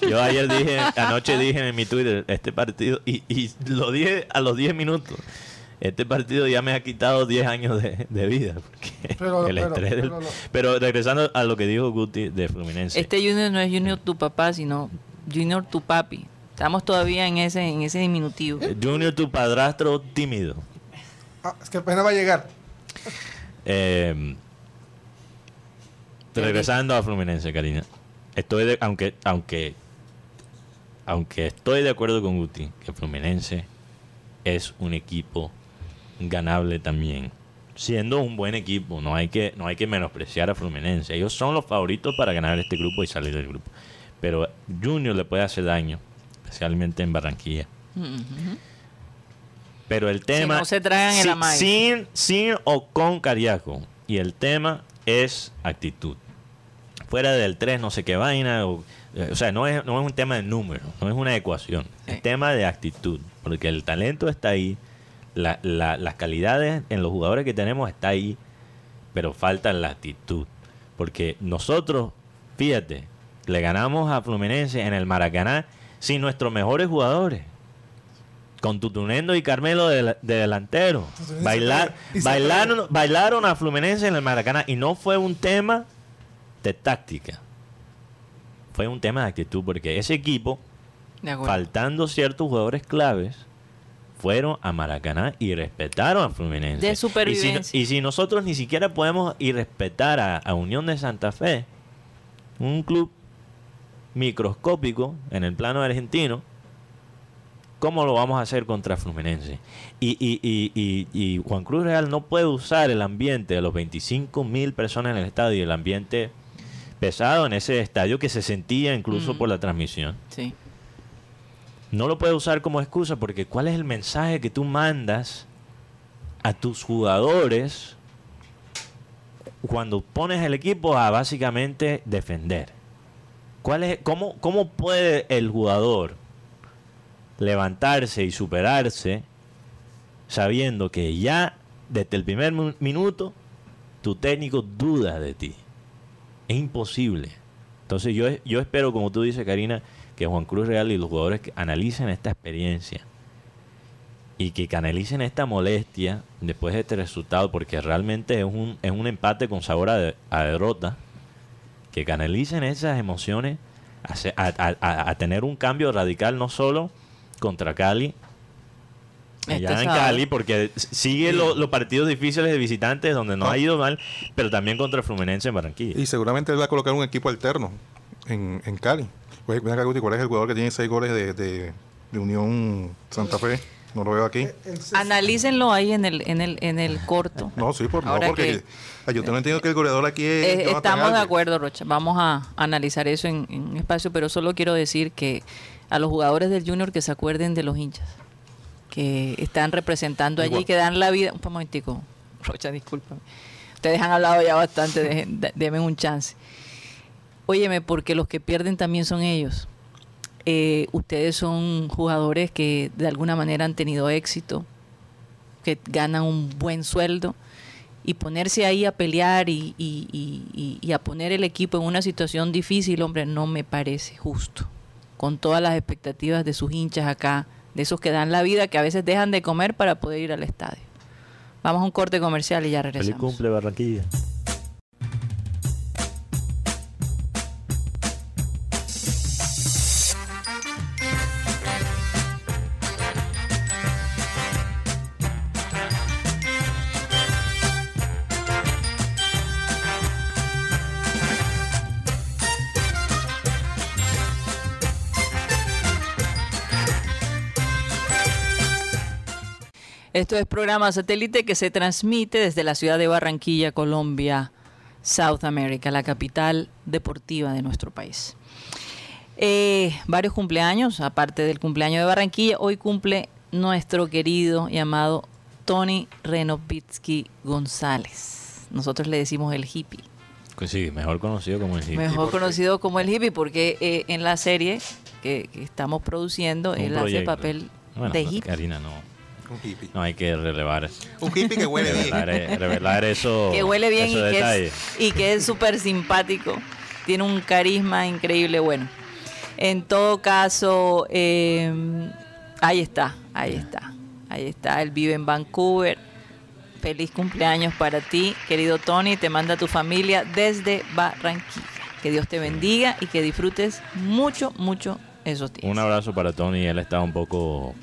yo ayer dije, anoche dije en mi Twitter, este partido, y, y lo dije a los 10 minutos, este partido ya me ha quitado 10 años de, de vida. Porque Pero- el pero- estrés del- pero regresando a lo que dijo Guti de Fluminense. Este Junior no es Junior tu papá, sino Junior tu papi. Estamos todavía en ese en ese diminutivo. Junior, tu padrastro tímido. Ah, es que apenas va a llegar. Eh, regresando a Fluminense, Karina. Estoy de, aunque, aunque, aunque estoy de acuerdo con Guti, que Fluminense es un equipo ganable también. Siendo un buen equipo, no hay que, no hay que menospreciar a Fluminense. Ellos son los favoritos para ganar este grupo y salir del grupo. Pero Junior le puede hacer daño, especialmente en Barranquilla. Pero el tema. no se si- amague. sin, sin o con Cariaco. y el tema es actitud. Fuera del 3 no sé qué vaina, o, o sea, no es, no es un tema de número, no es una ecuación, Sí. es tema de actitud, porque el talento está ahí, la- la- las calidades en los jugadores que tenemos está ahí, pero falta la actitud. Porque nosotros, fíjate, le ganamos a Fluminense en el Maracaná sin nuestros mejores jugadores. Con Tutunendo y Carmelo de, de delantero. Bailar, bailaron, bailaron a Fluminense en el Maracaná y no fue un tema de táctica. Fue un tema de actitud porque ese equipo faltando ciertos jugadores claves, fueron a Maracaná y respetaron a Fluminense. De Y si, supervivencia. y si nosotros ni siquiera podemos ir respetar a, a Unión de Santa Fe, un club microscópico en el plano argentino, ¿cómo lo vamos a hacer contra Fluminense? Y, y- y- y- y Juan Cruz Real no puede usar el ambiente de los 25 mil personas en el estadio, el ambiente pesado en ese estadio que se sentía incluso Mm. por la transmisión. Sí. No lo puedes usar como excusa porque ¿cuál es el mensaje que tú mandas a tus jugadores cuando pones el equipo a básicamente defender? ¿Cuál es, cómo, ¿Cómo puede el jugador levantarse y superarse sabiendo que ya desde el primer minuto tu técnico duda de ti? Es imposible. Entonces yo, yo espero, como tú dices, Karina, que Juan Cruz Real y los jugadores analicen esta experiencia y que canalicen esta molestia después de este resultado, porque realmente es un, es un empate con sabor a, de- a derrota, que canalicen esas emociones a tener un cambio radical no solo contra Cali, allá Este en sábado. Cali, porque sigue lo- los partidos difíciles de visitantes donde no ha ido mal, pero también contra Fluminense en Barranquilla. Y seguramente él va a colocar un equipo alterno en, en Cali. Pues, ¿cuál es el jugador que tiene seis goles de, de- de Unión Santa Fe? No lo veo aquí. El ses- Analícenlo ahí en el, en el, en el corto. No, sí, por, no, porque que- yo tengo entendido que el goleador aquí es. Eh, Jonathan estamos de acuerdo, Rocha. Vamos a analizar eso en, en un espacio, pero solo quiero decir que a los jugadores del Junior que se acuerden de los hinchas que están representando allí, Igual. que dan la vida. Un momentico, Rocha, discúlpame. Ustedes han hablado ya bastante, de- denme un chance. Óyeme, porque los que pierden también son ellos. Eh, ustedes son jugadores que de alguna manera han tenido éxito, que ganan un buen sueldo y ponerse ahí a pelear y, y- y- y- y a poner el equipo en una situación difícil, hombre, no me parece justo. Con todas las expectativas de sus hinchas acá, de esos que dan la vida, que a veces dejan de comer para poder ir al estadio. Vamos a un corte comercial y ya Feliz regresamos. cumple Barranquilla. Esto es programa satélite que se transmite desde la ciudad de Barranquilla, Colombia, South America, la capital deportiva de nuestro país. Eh, varios cumpleaños, aparte del cumpleaños de Barranquilla, hoy cumple nuestro querido y amado Tony Renovitsky González. Nosotros le decimos el hippie. Pues sí, mejor conocido como el hippie. Mejor conocido como el hippie, porque eh, en la serie que, que estamos produciendo, Un él hace papel Bueno, de hippie. Karina, no, Un hippie. no hay que relevar, Un hippie que huele bien. revelar, revelar eso. que huele bien y que, es, y que es súper simpático. Tiene un carisma increíble. Bueno, en todo caso, eh, ahí está, ahí está, ahí está. Él vive en Vancouver. Feliz cumpleaños para ti, querido Tony. Te manda tu familia desde Barranquilla. Que Dios te bendiga y que disfrutes mucho, mucho esos días. Un abrazo para Tony. Él estaba un poco,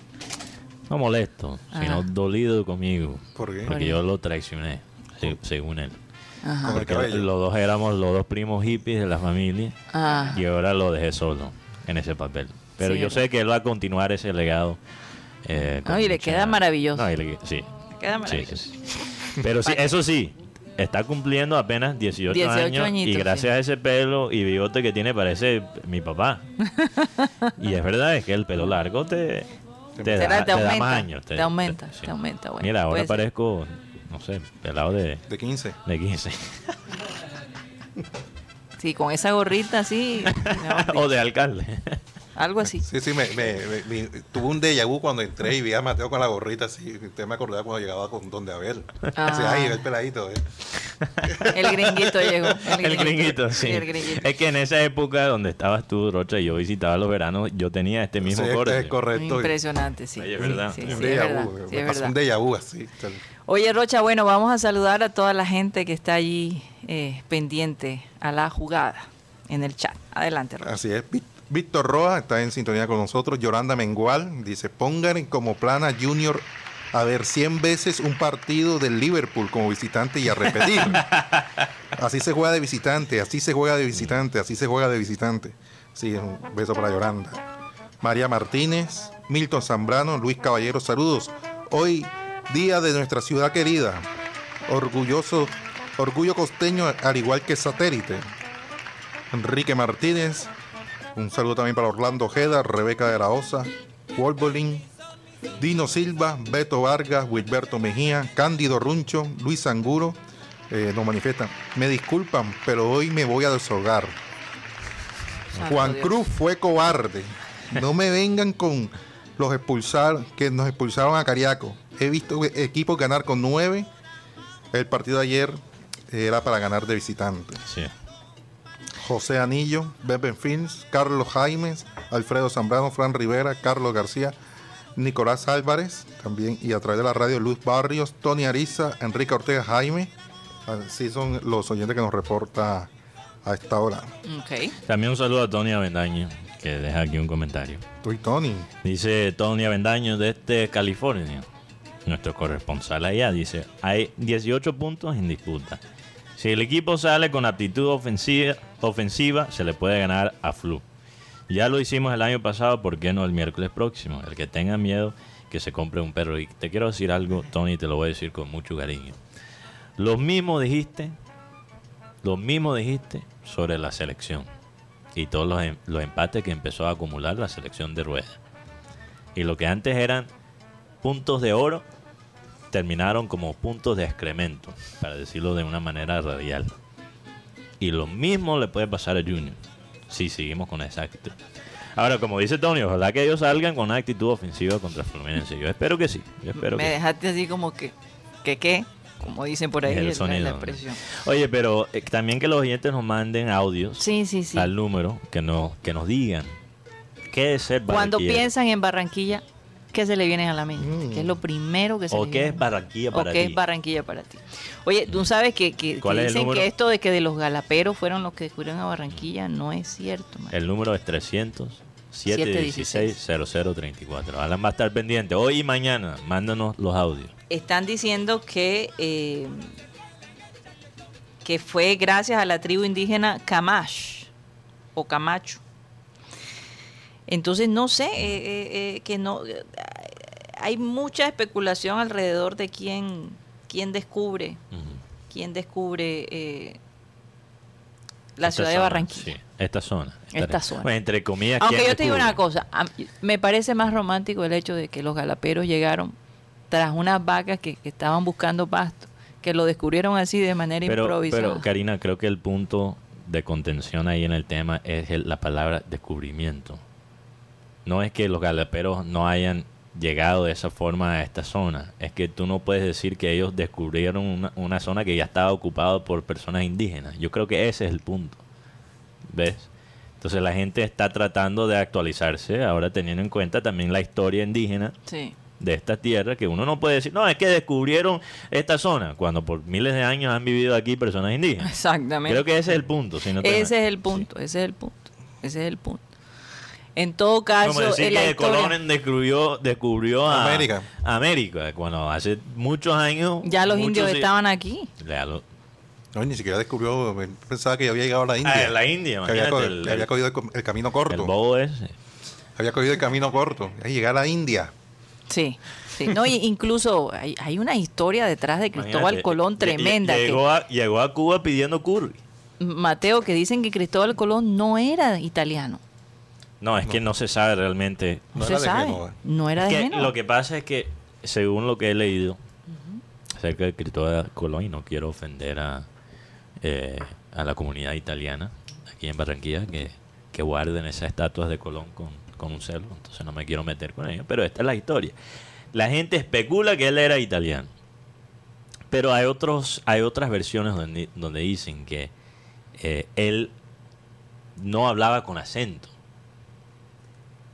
no molesto, sino dolido conmigo. ¿Por qué? Porque yo lo traicioné, se- según él. Ajá. Porque los dos éramos los dos primos hippies de la familia. Y ahora lo dejé solo en ese papel. Pero Sí, yo sé que él va a continuar ese legado. eh, No, y le queda maravilloso. No, y le- sí. queda Sí, maravilloso. sí, sí. Pero sí, eso sí, está cumpliendo apenas 18, 18 años y gracias sí. a ese pelo y bigote que tiene parece mi papá. y es verdad, es que el pelo largo te, te, Te, da, te te da aumenta, más años. te, aumenta, sí. te aumenta. Bueno, Mira, ahora parezco, no sé, pelado de, De 15. de 15. Sí, con esa gorrita así, o de alcalde. Algo así. Sí, sí, me, me- me- me- tuve un déjà vu cuando entré y vi a Mateo con la gorrita así. Usted me acordaba cuando llegaba con Donde Abel. Ah. Dice, ay, el peladito. eh". El gringuito llegó. El, El gringuito, sí. el gringuito. Es que en esa época donde estabas tú, Rocha, y yo visitaba los veranos, yo tenía este mismo Sí, corte. es correcto. Impresionante, sí. Oye, es verdad. Sí, Un sí, déjà vu, me pasó un déjà vu así. Oye, Rocha, bueno, vamos a saludar a toda la gente que está allí eh, pendiente a la jugada en el chat. Adelante, Rocha. Así es. Víctor Roa está en sintonía con nosotros. Yolanda Mengual dice, pongan como plana Junior a ver 100 veces un partido del Liverpool como visitante y a repetir. así se juega de visitante, así se juega de visitante, así se juega de visitante. Sí, un beso para Yolanda. María Martínez, Milton Zambrano, Luis Caballero, saludos. Hoy, día de nuestra ciudad querida. Orgulloso, orgullo costeño al igual que satélite. Enrique Martínez, un saludo también para Orlando Ojeda, Rebeca de la Osa, Wolverine, Dino Silva, Beto Vargas, Wilberto Mejía, Cándido Runcho, Luis Anguro, eh, nos manifiestan. Me disculpan, pero hoy me voy a deshogar. Santo Juan Dios. Cruz fue cobarde. No me vengan con los expulsar, que nos expulsaron a Cariaco. He visto equipos ganar con nueve. El partido de ayer era para ganar de visitante. Sí. José Anillo, Beben Films, Carlos Jaimes, Alfredo Zambrano, Fran Rivera, Carlos García, Nicolás Álvarez, también, y a través de la radio Luz Barrios, Tony Ariza, Enrique Ortega Jaime. Así son los oyentes que nos reporta a esta hora. Ok. También un saludo a Tony Avendaño, que deja aquí un comentario. Tú y Tony. Dice Tony Avendaño desde California, nuestro corresponsal allá, dice, hay 18 puntos en disputa. Si el equipo sale con aptitud ofensiva, ofensiva se le puede ganar a Flu. Ya lo hicimos el año pasado, ¿por qué no el miércoles próximo? El que tenga miedo, que se compre un perro. Y te quiero decir algo, Tony, te lo voy a decir con mucho cariño. Lo mismo dijiste, lo mismo dijiste sobre la selección y todos los, em- los empates que empezó a acumular la selección de rueda. Y lo que antes eran puntos de oro, terminaron como puntos de excremento, para decirlo de una manera radial. Y lo mismo le puede pasar a Junior, si seguimos con esa actitud. Ahora, como dice Tony, ojalá que ellos salgan con una actitud ofensiva contra Fluminense. Yo espero que sí. Yo espero Me que sí. dejaste así como que, que qué, como dicen por ahí el la- la, sonido, ¿no? expresión. Oye, pero eh, también que los oyentes nos manden audios Sí, sí, sí. al número que nos, que nos digan qué es ser Cuando barranquillero. piensan en Barranquilla, ¿qué se le viene a la mente? Mm. ¿Qué es lo primero que se o le qué es Barranquilla para ¿O qué ti. es Barranquilla para ti? Oye, tú sabes que, que- que ¿Cuál es el dicen que esto de que de los galaperos fueron los que descubrieron a Barranquilla no es cierto. man. El número es 300 716 0034. Alan va a estar pendiente hoy y mañana. Mándanos los audios. Están diciendo que, eh, que fue gracias a la tribu indígena Camash o Camacho. Entonces, no sé, eh, eh, eh, que no... hay mucha especulación alrededor de quién, quién descubre, Ujú. quién descubre eh, la Esta ciudad de Barranquilla. sí, esta zona. Esta zona. Bueno, entre comillas. Aunque ¿quién yo te digo una cosa, a- me parece más romántico el hecho de que los galaperos llegaron tras unas vacas que, que estaban buscando pasto, que lo descubrieron así de manera Pero, improvisada. pero, Karina, creo que el punto de contención ahí en el tema es el- la palabra descubrimiento. No es que los galaperos no hayan llegado de esa forma a esta zona. Es que tú no puedes decir que ellos descubrieron una, una zona que ya estaba ocupada por personas indígenas. Yo creo que ese es el punto. ¿Ves? Entonces la gente está tratando de actualizarse, ahora teniendo en cuenta también la historia indígena sí. de esta tierra, que uno no puede decir, no, es que descubrieron esta zona, cuando por miles de años han vivido aquí personas indígenas. Exactamente. Creo que ese es el punto. Si no te- ese es el punto, ese es el punto, ese es el punto. En todo caso, Como decir en la que historia- Colón descubrió, descubrió a América. América, cuando hace muchos años... ya los muchos indios estaban aquí. Lo- No, ni siquiera descubrió, pensaba que ya había llegado a la India. Ah, la India, que había, co- el- había cogido el, el camino el corto. bobo ese. Había cogido el camino corto. Llegar a la India. Sí, sí. No, y incluso hay, hay una historia detrás de Cristóbal Imagínate, Colón tremenda. que- Llegó a, llegó a Cuba pidiendo curry. Mateo, que dicen que Cristóbal Colón no era italiano. No, es que no se sabe realmente. No, No se era de sabe. Génova. No era Es de que Génova. lo que pasa es que, según lo que he leído, acerca de Cristóbal Colón y no quiero ofender a, eh, a la comunidad italiana aquí en Barranquilla que, que guarden esas estatuas de Colón con, con un celo, entonces no me quiero meter con ellos, pero esta es la historia. La gente especula que él era italiano. Pero hay otros, hay otras versiones donde, donde dicen que eh, él no hablaba con acento.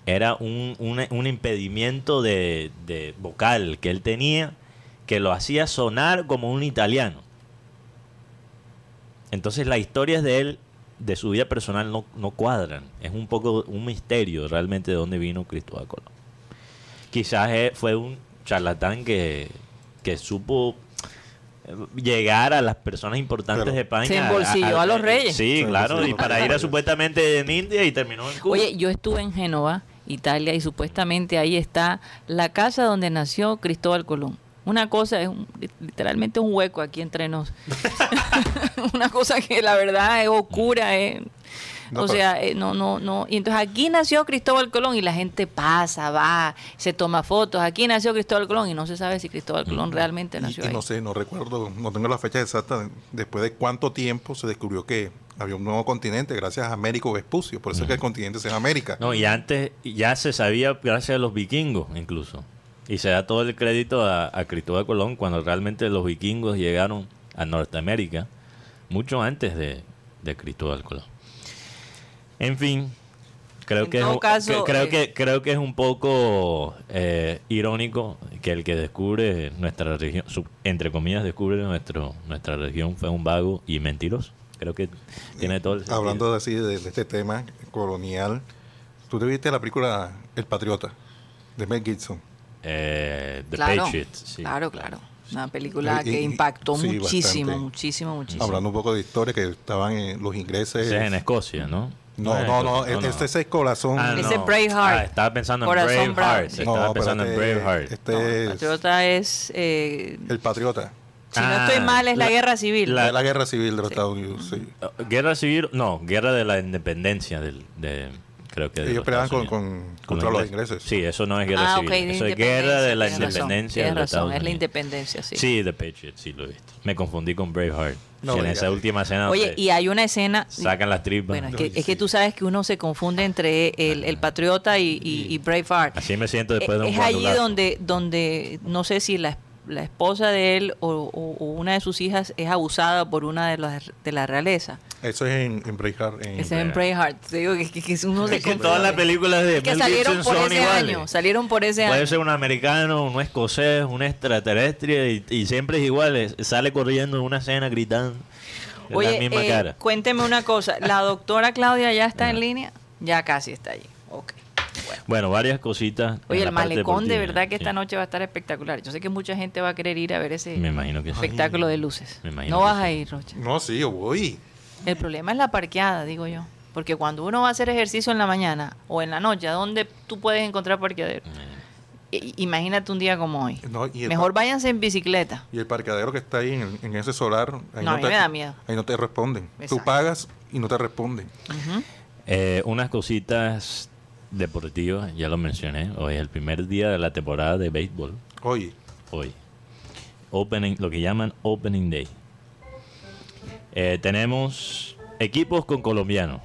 Era un, un- un impedimento de, de vocal que él tenía que lo hacía sonar como un italiano. Entonces las historias de él, de su vida personal, no, no cuadran. Es un poco un misterio realmente de dónde vino Cristóbal Colón. Quizás eh, fue un charlatán que, que supo eh, llegar a las personas importantes Claro. de España. Se embolsilló a los reyes. Sí, claro, y para ir a supuestamente en India y terminó en Cuba. Oye, yo estuve en Génova, Italia, y supuestamente ahí está la casa donde nació Cristóbal Colón. Una cosa es un- literalmente un hueco aquí entre nos. Una cosa que la verdad es oscura, es- No, o sea, eh, no, no, no. Y entonces aquí nació Cristóbal Colón y la gente pasa, va, se toma fotos. Aquí nació Cristóbal Colón y no se sabe si Cristóbal Colón realmente Y- nació y, ahí. no sé, no recuerdo, no tengo la fecha exacta. de- Después de cuánto tiempo se descubrió que había un nuevo continente gracias a Américo Vespucio. Por eso es que el continente se llama América. No, y antes ya se sabía gracias a los vikingos incluso. Y se da todo el crédito a, a Cristóbal Colón cuando realmente los vikingos llegaron a Norteamérica mucho antes de, de Cristóbal Colón. En fin, creo En que, es todo un- caso, que- creo eh, que creo que es un poco eh, irónico que el que descubre nuestra región, su- entre comillas descubre nuestro nuestra región fue un vago y mentiroso. Creo que tiene todo el sentido. Hablando de, así de, de este tema colonial, ¿tú te viste la película El Patriota de Mel Gibson? Eh, The claro, Patriots, sí. claro, claro. Una película que impactó sí, muchísimo, bastante. muchísimo, muchísimo. Hablando un poco de historia, que estaban en los ingleses. Ese es en Escocia, ¿no? No, no, no, Escocia, este es el corazón. Ah, Ese. Braveheart. Ah, estaba pensando en Braveheart. bravo. Estaba pensando en espérate, Braveheart. Este No, es Patriota es. eh, el Patriota. si no Ah, estoy mal, es la, la- guerra civil. la guerra civil de los Estados Unidos, sí. Uh, Guerra civil, no, guerra de la independencia del, de, creo que de Ellos los peleaban con- con- contra los ingleses. Sí, eso no es guerra ah, civil. ok, de eso es guerra de la independencia tienes de razón, Estados es la independencia, sí. Sí, The Patriots, sí lo he visto. Me confundí con Braveheart. No, en esa última escena Oye, y hay una escena. sacan las tripas. Bueno, es que, es que tú sabes que uno se confunde entre el, el patriota y, y, y Braveheart. Así me siento después de un es allí donde, donde no sé si la, la esposa de él o, o- o una de sus hijas es abusada por una de las de la realeza. Eso es en, en Braveheart. en- Ese es en Braveheart. Te digo que, que- que uno Es que confunde. todas las películas de que Mel salieron Gibson por son ese iguales. año. Salieron por ese Puede año. ser un americano, un escocés, un extraterrestre y, y siempre es igual. es- sale corriendo en una escena gritando. Oye, la misma eh, cara. cuénteme una cosa. ¿La doctora Claudia ya está en línea? Ya casi está allí. Ok. Bueno. Bueno, varias cositas. Oye, el malecón de verdad que sí. esta noche va a estar espectacular. Yo sé que mucha gente va a querer ir a ver ese Me imagino que sí. espectáculo de luces. Me imagino No vas sí. a ir, Rocha. No, sí, yo voy. El problema es la parqueada, digo yo. Porque cuando uno va a hacer ejercicio en la mañana o en la noche, ¿a dónde tú puedes encontrar parqueadero? I- Imagínate un día como hoy. No, Mejor váyanse en bicicleta. Y el parqueadero que está ahí en, en ese solar. Ahí No, a mí te, me da miedo. Ahí no te responden. Exacto. Tú pagas y no te responden. Eh, unas cositas deportivas, ya lo mencioné. Hoy es el primer día de la temporada de béisbol. Oye, Hoy. Opening, lo que llaman Opening Day. Eh, tenemos equipos con colombianos.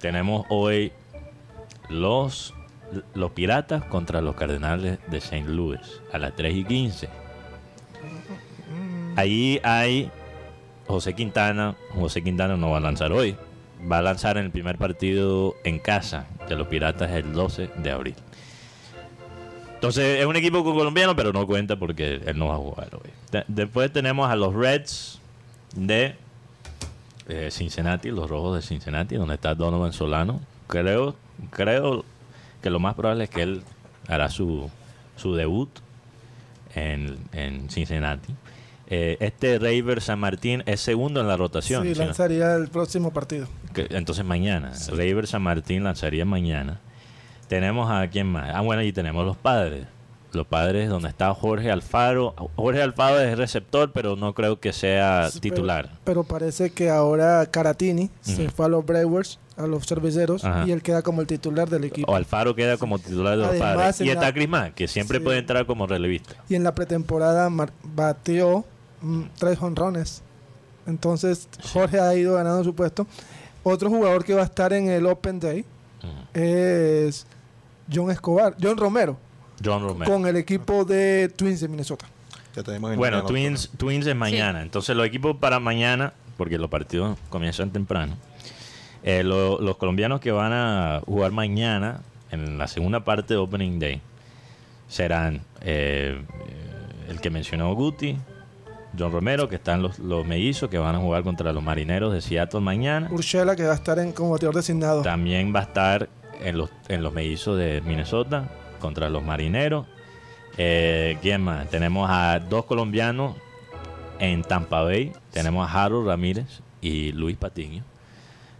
Tenemos hoy los, los Piratas contra los Cardenales de St. Louis a las 3 y 15. Ahí hay José Quintana. José Quintana no va a lanzar hoy. Va a lanzar en el primer partido en casa de los Piratas el 12 de abril. Entonces es un equipo colombiano, pero no cuenta porque él no va a jugar hoy. De- después tenemos a los Reds de eh, Cincinnati, los Rojos de Cincinnati, donde está Donovan Solano. Creo, creo que lo más probable es que él hará su, su debut en, en Cincinnati. Eh, este Raver San Martín es segundo en la rotación. Sí, ¿sí lanzaría el próximo partido. Que- entonces mañana. Raver San Martín lanzaría mañana. Tenemos a quién más. Ah, bueno, y tenemos los padres. Los padres donde está Jorge Alfaro. Jorge Alfaro es receptor, pero no creo que sea Sí, titular. Pero, pero parece que ahora Caratini se fue a los Brewers a los cerveceros Ajá. y él queda como el titular del equipo. O Alfaro queda como titular de los Además, padres. Y está la- Crismán, que siempre Sí. puede entrar como relevista. Y en la pretemporada mm, tres honrones. Entonces Jorge ha ido ganando su puesto. Otro jugador que va a estar en el Open Day es John Escobar, John Romero, John Romero. con el equipo de Twins de Minnesota. Ya tenemos el Bueno, Twins, Twins es mañana. Entonces los equipos para mañana, porque los partidos comienzan temprano, eh, lo- los colombianos que van a jugar mañana en la segunda parte de Opening Day serán eh, el que mencionó Guti, John Romero, que están los, los mellizos que van a jugar contra los marineros de Seattle mañana. Urshela que va a estar en, como bateador designado. También va a estar en los, en los mellizos de Minnesota contra los marineros. Eh, ¿Quién más? Tenemos a dos colombianos en Tampa Bay. Tenemos a Harold Ramírez y Luis Patiño.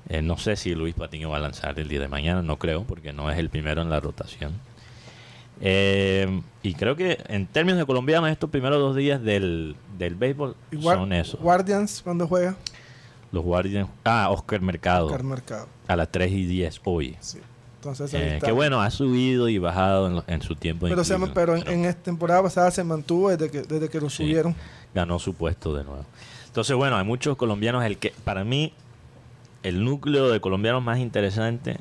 Eh, no sé si Luis Patiño va a lanzar el día de mañana, no creo, porque no es el primero en la rotación. Eh, y creo que en términos de colombianos, estos primeros dos días del, del béisbol son esos. Guardians cuando juega. Los Guardians. Ah, Oscar Mercado. Oscar Mercado. A las 3 y 10 hoy. Sí. Entonces Eh, que bueno, ha subido y bajado en, lo- en su tiempo. Pero, se, inclusión, pero en, en esta temporada pasada se mantuvo desde que, desde que lo Sí. subieron. ganó su puesto de nuevo. Entonces, bueno, hay muchos colombianos. El que para mí, el núcleo de colombianos más interesante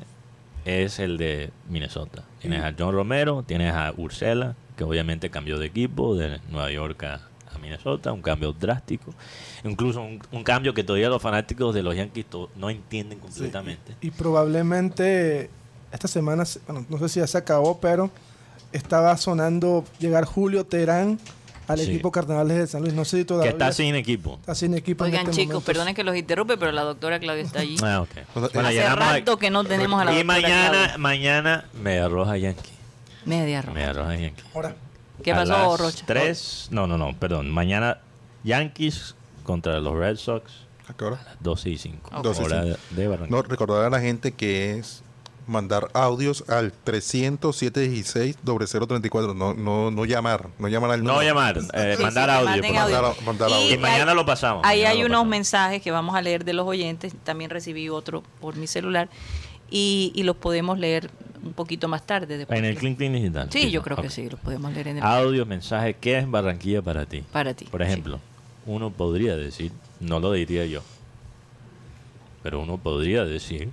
es el de Minnesota. Tienes a John Romero, tienes a Ursela, que obviamente cambió de equipo de Nueva York a, a Minnesota, un cambio drástico. Incluso un, un cambio que todavía los fanáticos de los Yankees no entienden completamente. Y probablemente esta semana, se- bueno, no sé si ya se acabó, pero estaba sonando llegar Julio Terán al Sí. equipo Cardenales de San Luis. No sé si que todavía está sin equipo. está sin equipo. en Oigan, este chicos, momento. perdonen que los interrumpe, pero la doctora Claudia está allí. Ah, ok. Hace Bueno, Hace llenamos a- rato que no tenemos a la y doctora mañana, Claudia. mañana me arroja Yankee. Media roja. Me arroja Yankee. Ahora, ¿Qué A pasó, las Rocha? Tres, no, no, no, perdón. Mañana Yankees contra los Red Sox ¿A qué hora? a las 12 y 5. Ok. 12 y Hora cinco. de Barranquilla. No, recordar a la gente que es mandar audios al 30716 034 no, no, no llamar, no llamar al No número. llamar, eh, Sí, mandar sí, audio. Mandar- Y audio. Y mañana hay- lo pasamos. Ahí hay unos pasamos. mensajes que vamos a leer de los oyentes. También recibí otro por mi celular. Y, y los podemos leer un poquito más tarde. después En el Clean Clean Digital. Sí, yo creo que sí, los podemos leer en el... Audio, mensaje, ¿qué es Barranquilla para ti? Para ti. Por ejemplo, uno podría decir, no lo diría yo, pero uno podría decir,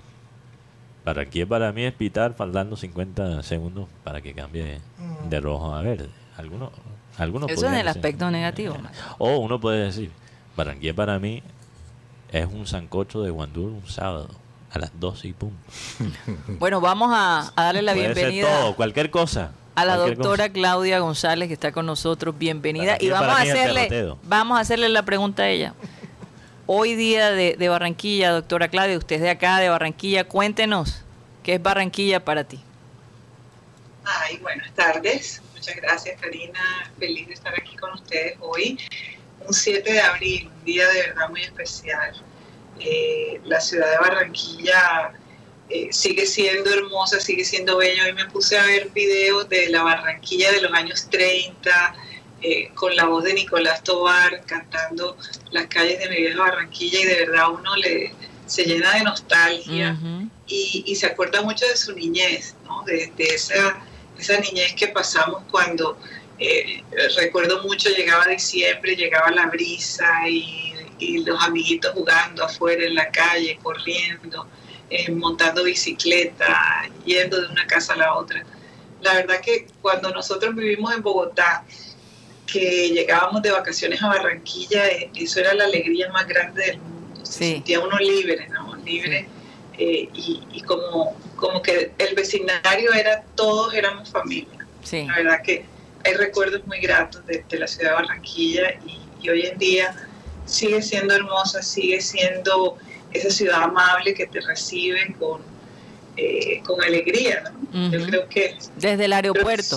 Barranquilla para mí es pitar faltando 50 segundos para que cambie de rojo a verde. Algunos, algunos Eso en el decir. aspecto negativo. O uno puede decir, Barranquilla para mí es un sancocho de guandul un sábado a las 12 y punto. Bueno, vamos a, a darle la Puede ser bienvenida todo, cualquier cosa. a la doctora cosa. Claudia González que está con nosotros. Bienvenida. Y vamos a para hacerle, vamos a hacerle la pregunta a ella. Hoy día de, Barranquilla, doctora Claudia, usted es de acá, de Barranquilla. Cuéntenos, ¿qué es Barranquilla para ti? Ay, buenas tardes. Muchas gracias, Karina. Feliz de estar aquí con ustedes hoy. Un 7 de abril, un día de verdad muy especial. Eh, la ciudad de Barranquilla eh, sigue siendo hermosa, sigue siendo bella. Hoy me puse a ver videos de la Barranquilla de los años 30, eh, con la voz de Nicolás Tobar cantando las calles de mi vieja Barranquilla y de verdad uno le, se llena de nostalgia Ujú. y, y se acuerda mucho de su niñez, ¿no? de, de esa, esa niñez que pasamos cuando, eh, recuerdo mucho, llegaba diciembre, llegaba la brisa y, y los amiguitos jugando afuera en la calle, corriendo, eh, montando bicicleta, yendo de una casa a la otra. La verdad que cuando nosotros vivimos en Bogotá, que llegábamos de vacaciones a Barranquilla, eh, eso era la alegría más grande del mundo. Se Sí. sentía uno libre, ¿no? Libre. eh, y, y como, como que el vecindario era, todos éramos familia. Sí. La verdad que hay recuerdos muy gratos de, de la ciudad de Barranquilla y, y hoy en día sigue siendo hermosa, sigue siendo esa ciudad amable que te recibe con, eh, con alegría. ¿no? Yo Ujú. creo que... Desde el aeropuerto.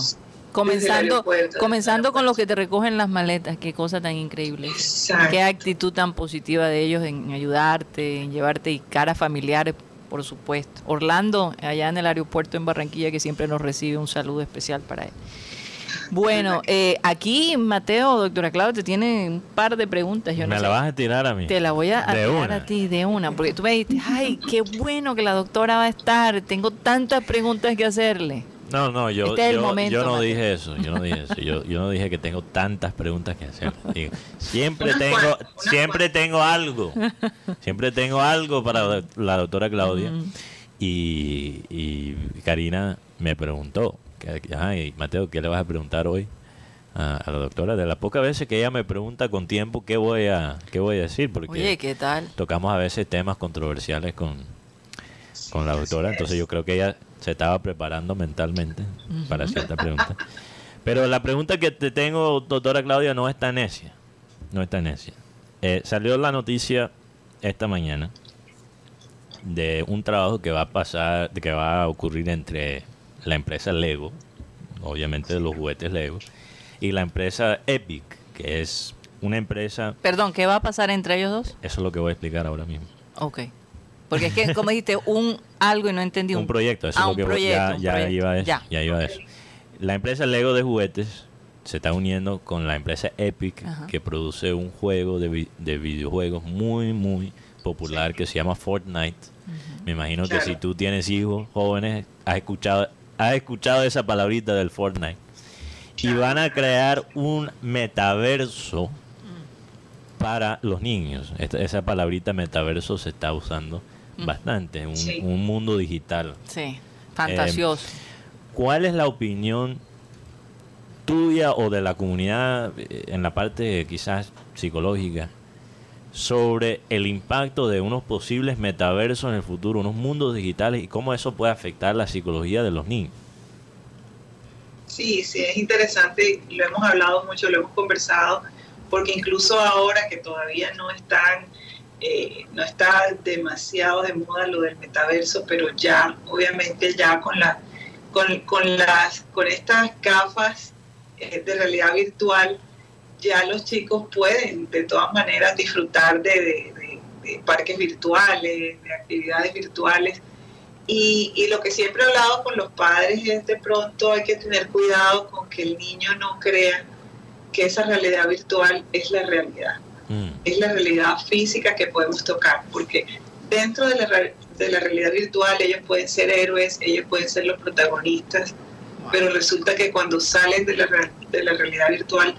Comenzando, comenzando con los que te recogen las maletas. Qué cosa tan increíble. Exacto. Qué actitud tan positiva de ellos en ayudarte, en llevarte y caras familiares, por supuesto. Orlando, allá en el aeropuerto en Barranquilla, que siempre nos recibe un saludo especial para él. Bueno, eh, aquí Mateo, doctora Claudia, te tiene un par de preguntas. Yo no ¿Me sé. la vas a tirar a mí? Te la voy a, a De tirar una. a ti de una, porque tú me dijiste, ay, qué bueno que la doctora va a estar, tengo tantas preguntas que hacerle. No, no, yo, Este es el yo, momento, yo no Mateo. dije eso, yo no dije eso, yo, yo no dije que tengo tantas preguntas que hacer. Digo, siempre tengo, siempre tengo algo, siempre tengo algo para la doctora Claudia. Mm. Y, y Karina me preguntó, que, que, ay, Mateo, ¿qué le vas a preguntar hoy a, a la doctora? De las pocas veces que ella me pregunta con tiempo, ¿qué voy a, qué voy a decir? Porque Oye, ¿qué tal? tocamos a veces temas controversiales con, con la doctora, entonces es. yo creo que ella se estaba preparando mentalmente para cierta pregunta. Pero la pregunta que te tengo, doctora Claudia, no es tan necia. No es tan necia. Eh, salió la noticia esta mañana de un trabajo que va a pasar, que va a ocurrir entre la empresa Lego, obviamente de los juguetes Lego, y la empresa Epic, que es una empresa, Perdón, ¿qué va a pasar entre ellos dos? eso es lo que voy a explicar ahora mismo. Ok. Porque es que, como dijiste, un algo y no entendí. un proyecto, eso Ah, es lo un que proyecto, ya, un ya proyecto. iba a eso, Ya. ya iba a eso. La empresa Lego de juguetes se está uniendo con la empresa Epic Ajá. que produce un juego de, vi- de videojuegos muy muy popular que se llama Fortnite. Me imagino que si tú tienes hijos jóvenes has escuchado has escuchado esa palabrita del Fortnite. Y van a crear un metaverso para los niños. Esta- esa palabrita metaverso se está usando bastante, un, Sí. un mundo digital. Sí, fantasioso. ¿Cuál es la opinión tuya o de la comunidad eh, en la parte quizás psicológica sobre el impacto de unos posibles metaversos en el futuro, unos mundos digitales y cómo eso puede afectar la psicología de los niños? Sí, sí, es interesante, lo hemos hablado mucho, lo hemos conversado, porque incluso ahora que todavía no están, eh, no está demasiado de moda lo del metaverso, pero ya, obviamente ya con la, con, con las, con estas gafas eh, de realidad virtual, ya los chicos pueden de todas maneras disfrutar de, parques virtuales, de actividades virtuales. Y, y lo que siempre he hablado con los padres es de pronto hay que tener cuidado con que el niño no crea que esa realidad virtual es la realidad, Mm, es la realidad física que podemos tocar, porque dentro de la, de la realidad virtual ellos pueden ser héroes, ellos pueden ser los protagonistas, pero resulta que cuando salen de la, de la realidad virtual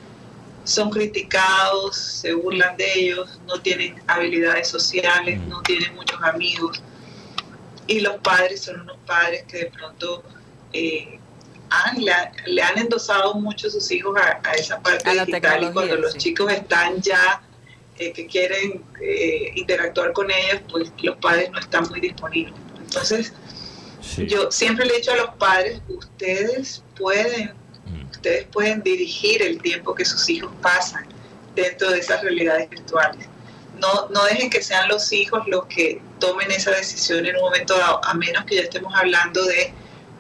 son criticados, se burlan de ellos, no tienen habilidades sociales, Mm. no tienen muchos amigos. Y los padres son unos padres que de pronto eh, han- le, ha- le han endosado mucho a sus hijos a, a esa parte A digital y cuando los chicos están ya eh, que quieren eh, interactuar con ellos, pues los padres no están muy disponibles. Entonces, sí. yo siempre le he dicho a los padres, ustedes pueden, Mm, ustedes pueden dirigir el tiempo que sus hijos pasan dentro de esas realidades virtuales. No, no dejen que sean los hijos los que tomen esa decisión en un momento dado, a menos que ya estemos hablando de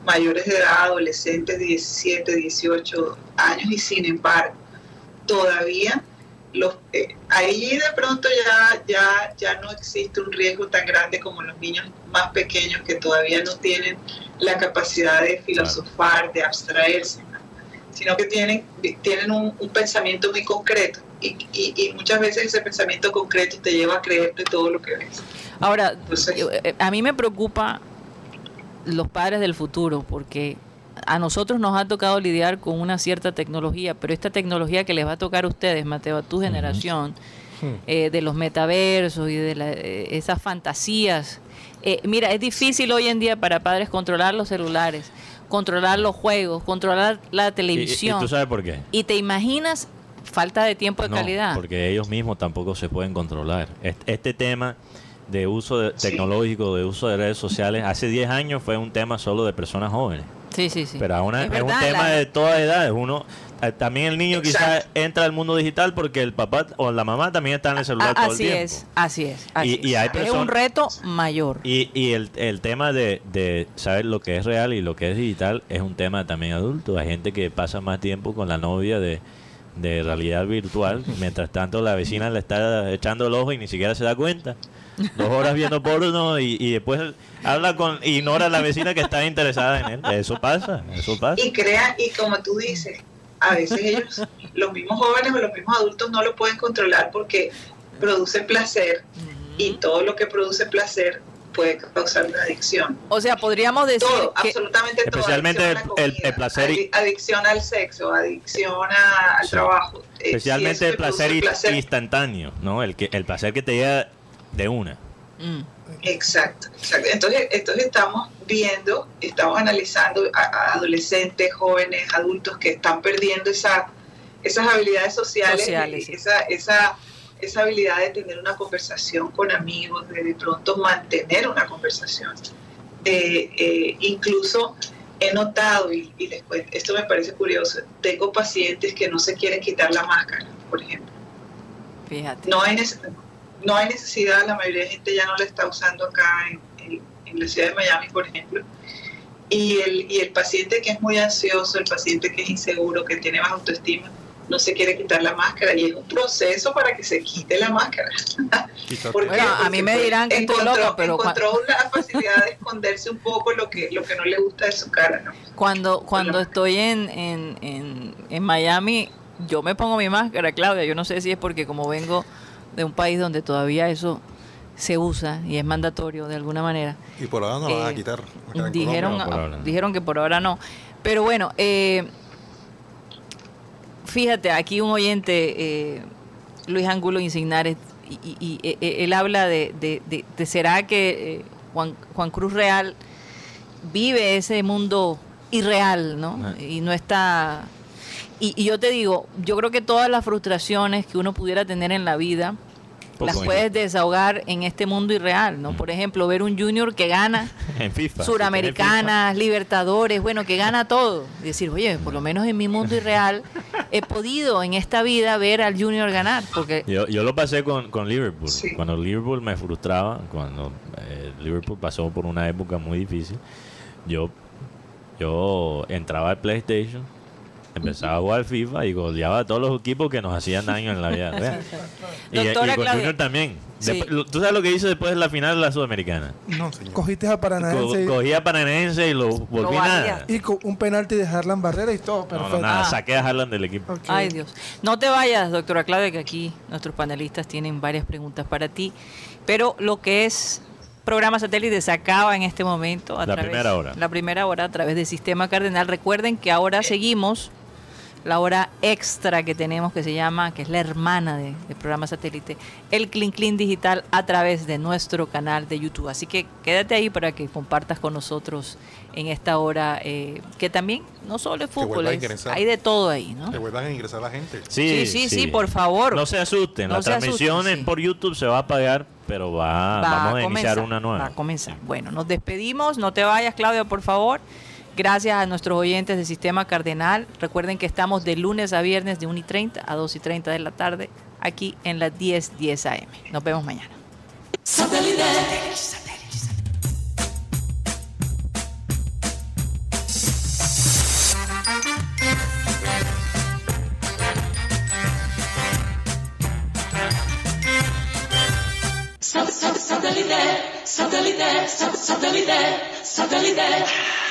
mayores de edad, adolescentes de 17, 18 años, y sin embargo, todavía los, eh, ahí de pronto ya, ya, ya no existe un riesgo tan grande como los niños más pequeños que todavía no tienen la capacidad de filosofar, de abstraerse, ¿no? sino que tienen, tienen un, un pensamiento muy concreto y, y- y muchas veces ese pensamiento concreto te lleva a creerte todo lo que ves. Ahora, Entonces- eh, a mí me preocupa los padres del futuro, porque a nosotros nos ha tocado lidiar con una cierta tecnología, pero esta tecnología que les va a tocar a ustedes, Mateo, a tu generación, eh, de los metaversos y de la- eh, esas fantasías. eh, mira, es difícil hoy en día para padres controlar los celulares, controlar los juegos, controlar la ¿Y- y- televisión. ¿Y, tú sabes por qué? Y te imaginas falta de tiempo de No, calidad. porque ellos mismos tampoco se pueden controlar. Este, este tema de uso de- Sí. tecnológico, de uso de redes sociales, hace 10 años fue un tema solo de personas jóvenes. Sí, sí, sí. Pero ahora es, Es un verdad, tema la- de todas edades. Uno, eh, también el niño quizás entra al mundo digital porque el papá o la mamá también está en el celular A- todo el así tiempo. es, así es. así Y- y hay es. es un reto mayor. Y, y el, el tema de, de saber lo que es real y lo que es digital es un tema también adulto. Hay gente que pasa más tiempo con la novia de, de realidad virtual, mientras tanto la vecina le está echando el ojo y ni siquiera se da cuenta. Dos horas viendo porno y, y después habla con, ignora a la vecina que está interesada en él. Eso pasa, eso pasa. Y crea, y como tú dices, a veces ellos, los mismos jóvenes o los mismos adultos no lo pueden controlar porque produce placer y todo lo que produce placer puede causar una adicción. O sea, podríamos decir Todo, que absolutamente todo. Especialmente Adicción a la el- el- comida, el placer y- adi- Adicción al sexo, adicción a- al Sí. trabajo. Eh, si Especialmente el placer, in- instantáneo, ¿no? El, que, el placer que te llega de una. Mm. Exacto, exacto. Entonces, entonces estamos viendo, estamos analizando a, a adolescentes, jóvenes, adultos que están perdiendo esa, esas habilidades sociales, Sociales, sí. esa, esa, esa habilidad de tener una conversación con amigos, de de pronto mantener una conversación. De, eh, incluso he notado, y, y después, esto me parece curioso, tengo pacientes que no se quieren quitar la máscara, por ejemplo. Fíjate. No hay, nece- no hay necesidad, la mayoría de gente ya no la está usando acá en, en- en la ciudad de Miami, por ejemplo. Y el, y el paciente que es muy ansioso, el paciente que es inseguro, que tiene baja autoestima, no se quiere quitar la máscara y es un proceso para que se quite la máscara. Quizás- ¿Por qué? Bueno, a mí me Porque dirán que estoy encontró- loca, pero encontró una facilidad de esconderse un poco lo que, lo que no le gusta de su cara, ¿no? Cuando, cuando la- estoy en, en, en, en Miami, yo me pongo mi máscara, Claudia. Yo no sé si es porque como vengo de un país donde todavía eso se usa y es mandatorio de alguna manera. Y por ahora no la van a Eh, quitar. dijeron, no. dijeron que por ahora no. Pero bueno, eh, fíjate, aquí un oyente, eh, Luis Angulo Insignares, y, y- y, eh, eh, él habla de, de- de- de será que eh, Juan, Juan Cruz Real vive ese mundo irreal, ¿no? Ah. Y no está... Y, y yo te digo, yo creo que todas las frustraciones que uno pudiera tener en la vida, las puedes desahogar en este mundo irreal, ¿no? Por ejemplo, ver un junior que gana En FIFA. Suramericanas, Libertadores, bueno, que gana todo. Y decir, oye, por lo menos en mi mundo irreal he podido en esta vida ver al Junior ganar, porque Yo, yo lo pasé con, con Liverpool. Sí. Cuando Liverpool me frustraba, cuando eh, Liverpool pasó por una época muy difícil, yo, yo entraba al PlayStation, empezaba a jugar FIFA y goleaba a todos los equipos que nos hacían daño en la vida real. Y, con Claudia. Junior también. Sí. Después- lo- ¿Tú sabes lo que hizo después de la final de la Sudamericana? No, señor. Cogiste a Co- Paranaense cogía a Paranense y lo volví valía. nada. y con un penalti de Harlan Barrera y todo, perfecto. no, nada, Ah. saqué a Harlan del equipo. Ay Dios. No te vayas, doctora Claudia, que aquí nuestros panelistas tienen varias preguntas para ti. Pero lo que es programa satélite se acaba en este momento. A La través- primera hora. La primera hora a través de Sistema Cardenal. Recuerden que ahora seguimos la hora extra que tenemos que se llama, que es la hermana de- del programa satélite, el Clean Clean Digital a través de nuestro canal de YouTube. Así que quédate ahí para que compartas con nosotros en esta hora, eh, que también no solo es fútbol, es- hay de todo ahí, ¿no? Que vuelvan a ingresar la gente. Sí, sí, sí, por favor. No se asusten, No la se asusten, transmisión sí. por YouTube se va a apagar, pero va, Va vamos a, iniciar comenzar, una Va nueva. a comenzar. Bueno, nos despedimos. No te vayas, Claudia, por favor. Gracias a nuestros oyentes del Sistema Cardenal. Recuerden que estamos de lunes a viernes de 1 y 30 a 2 y 30 de la tarde aquí en las 10, 10 AM. Nos vemos mañana. Satellite, satellite, satellite, satellite.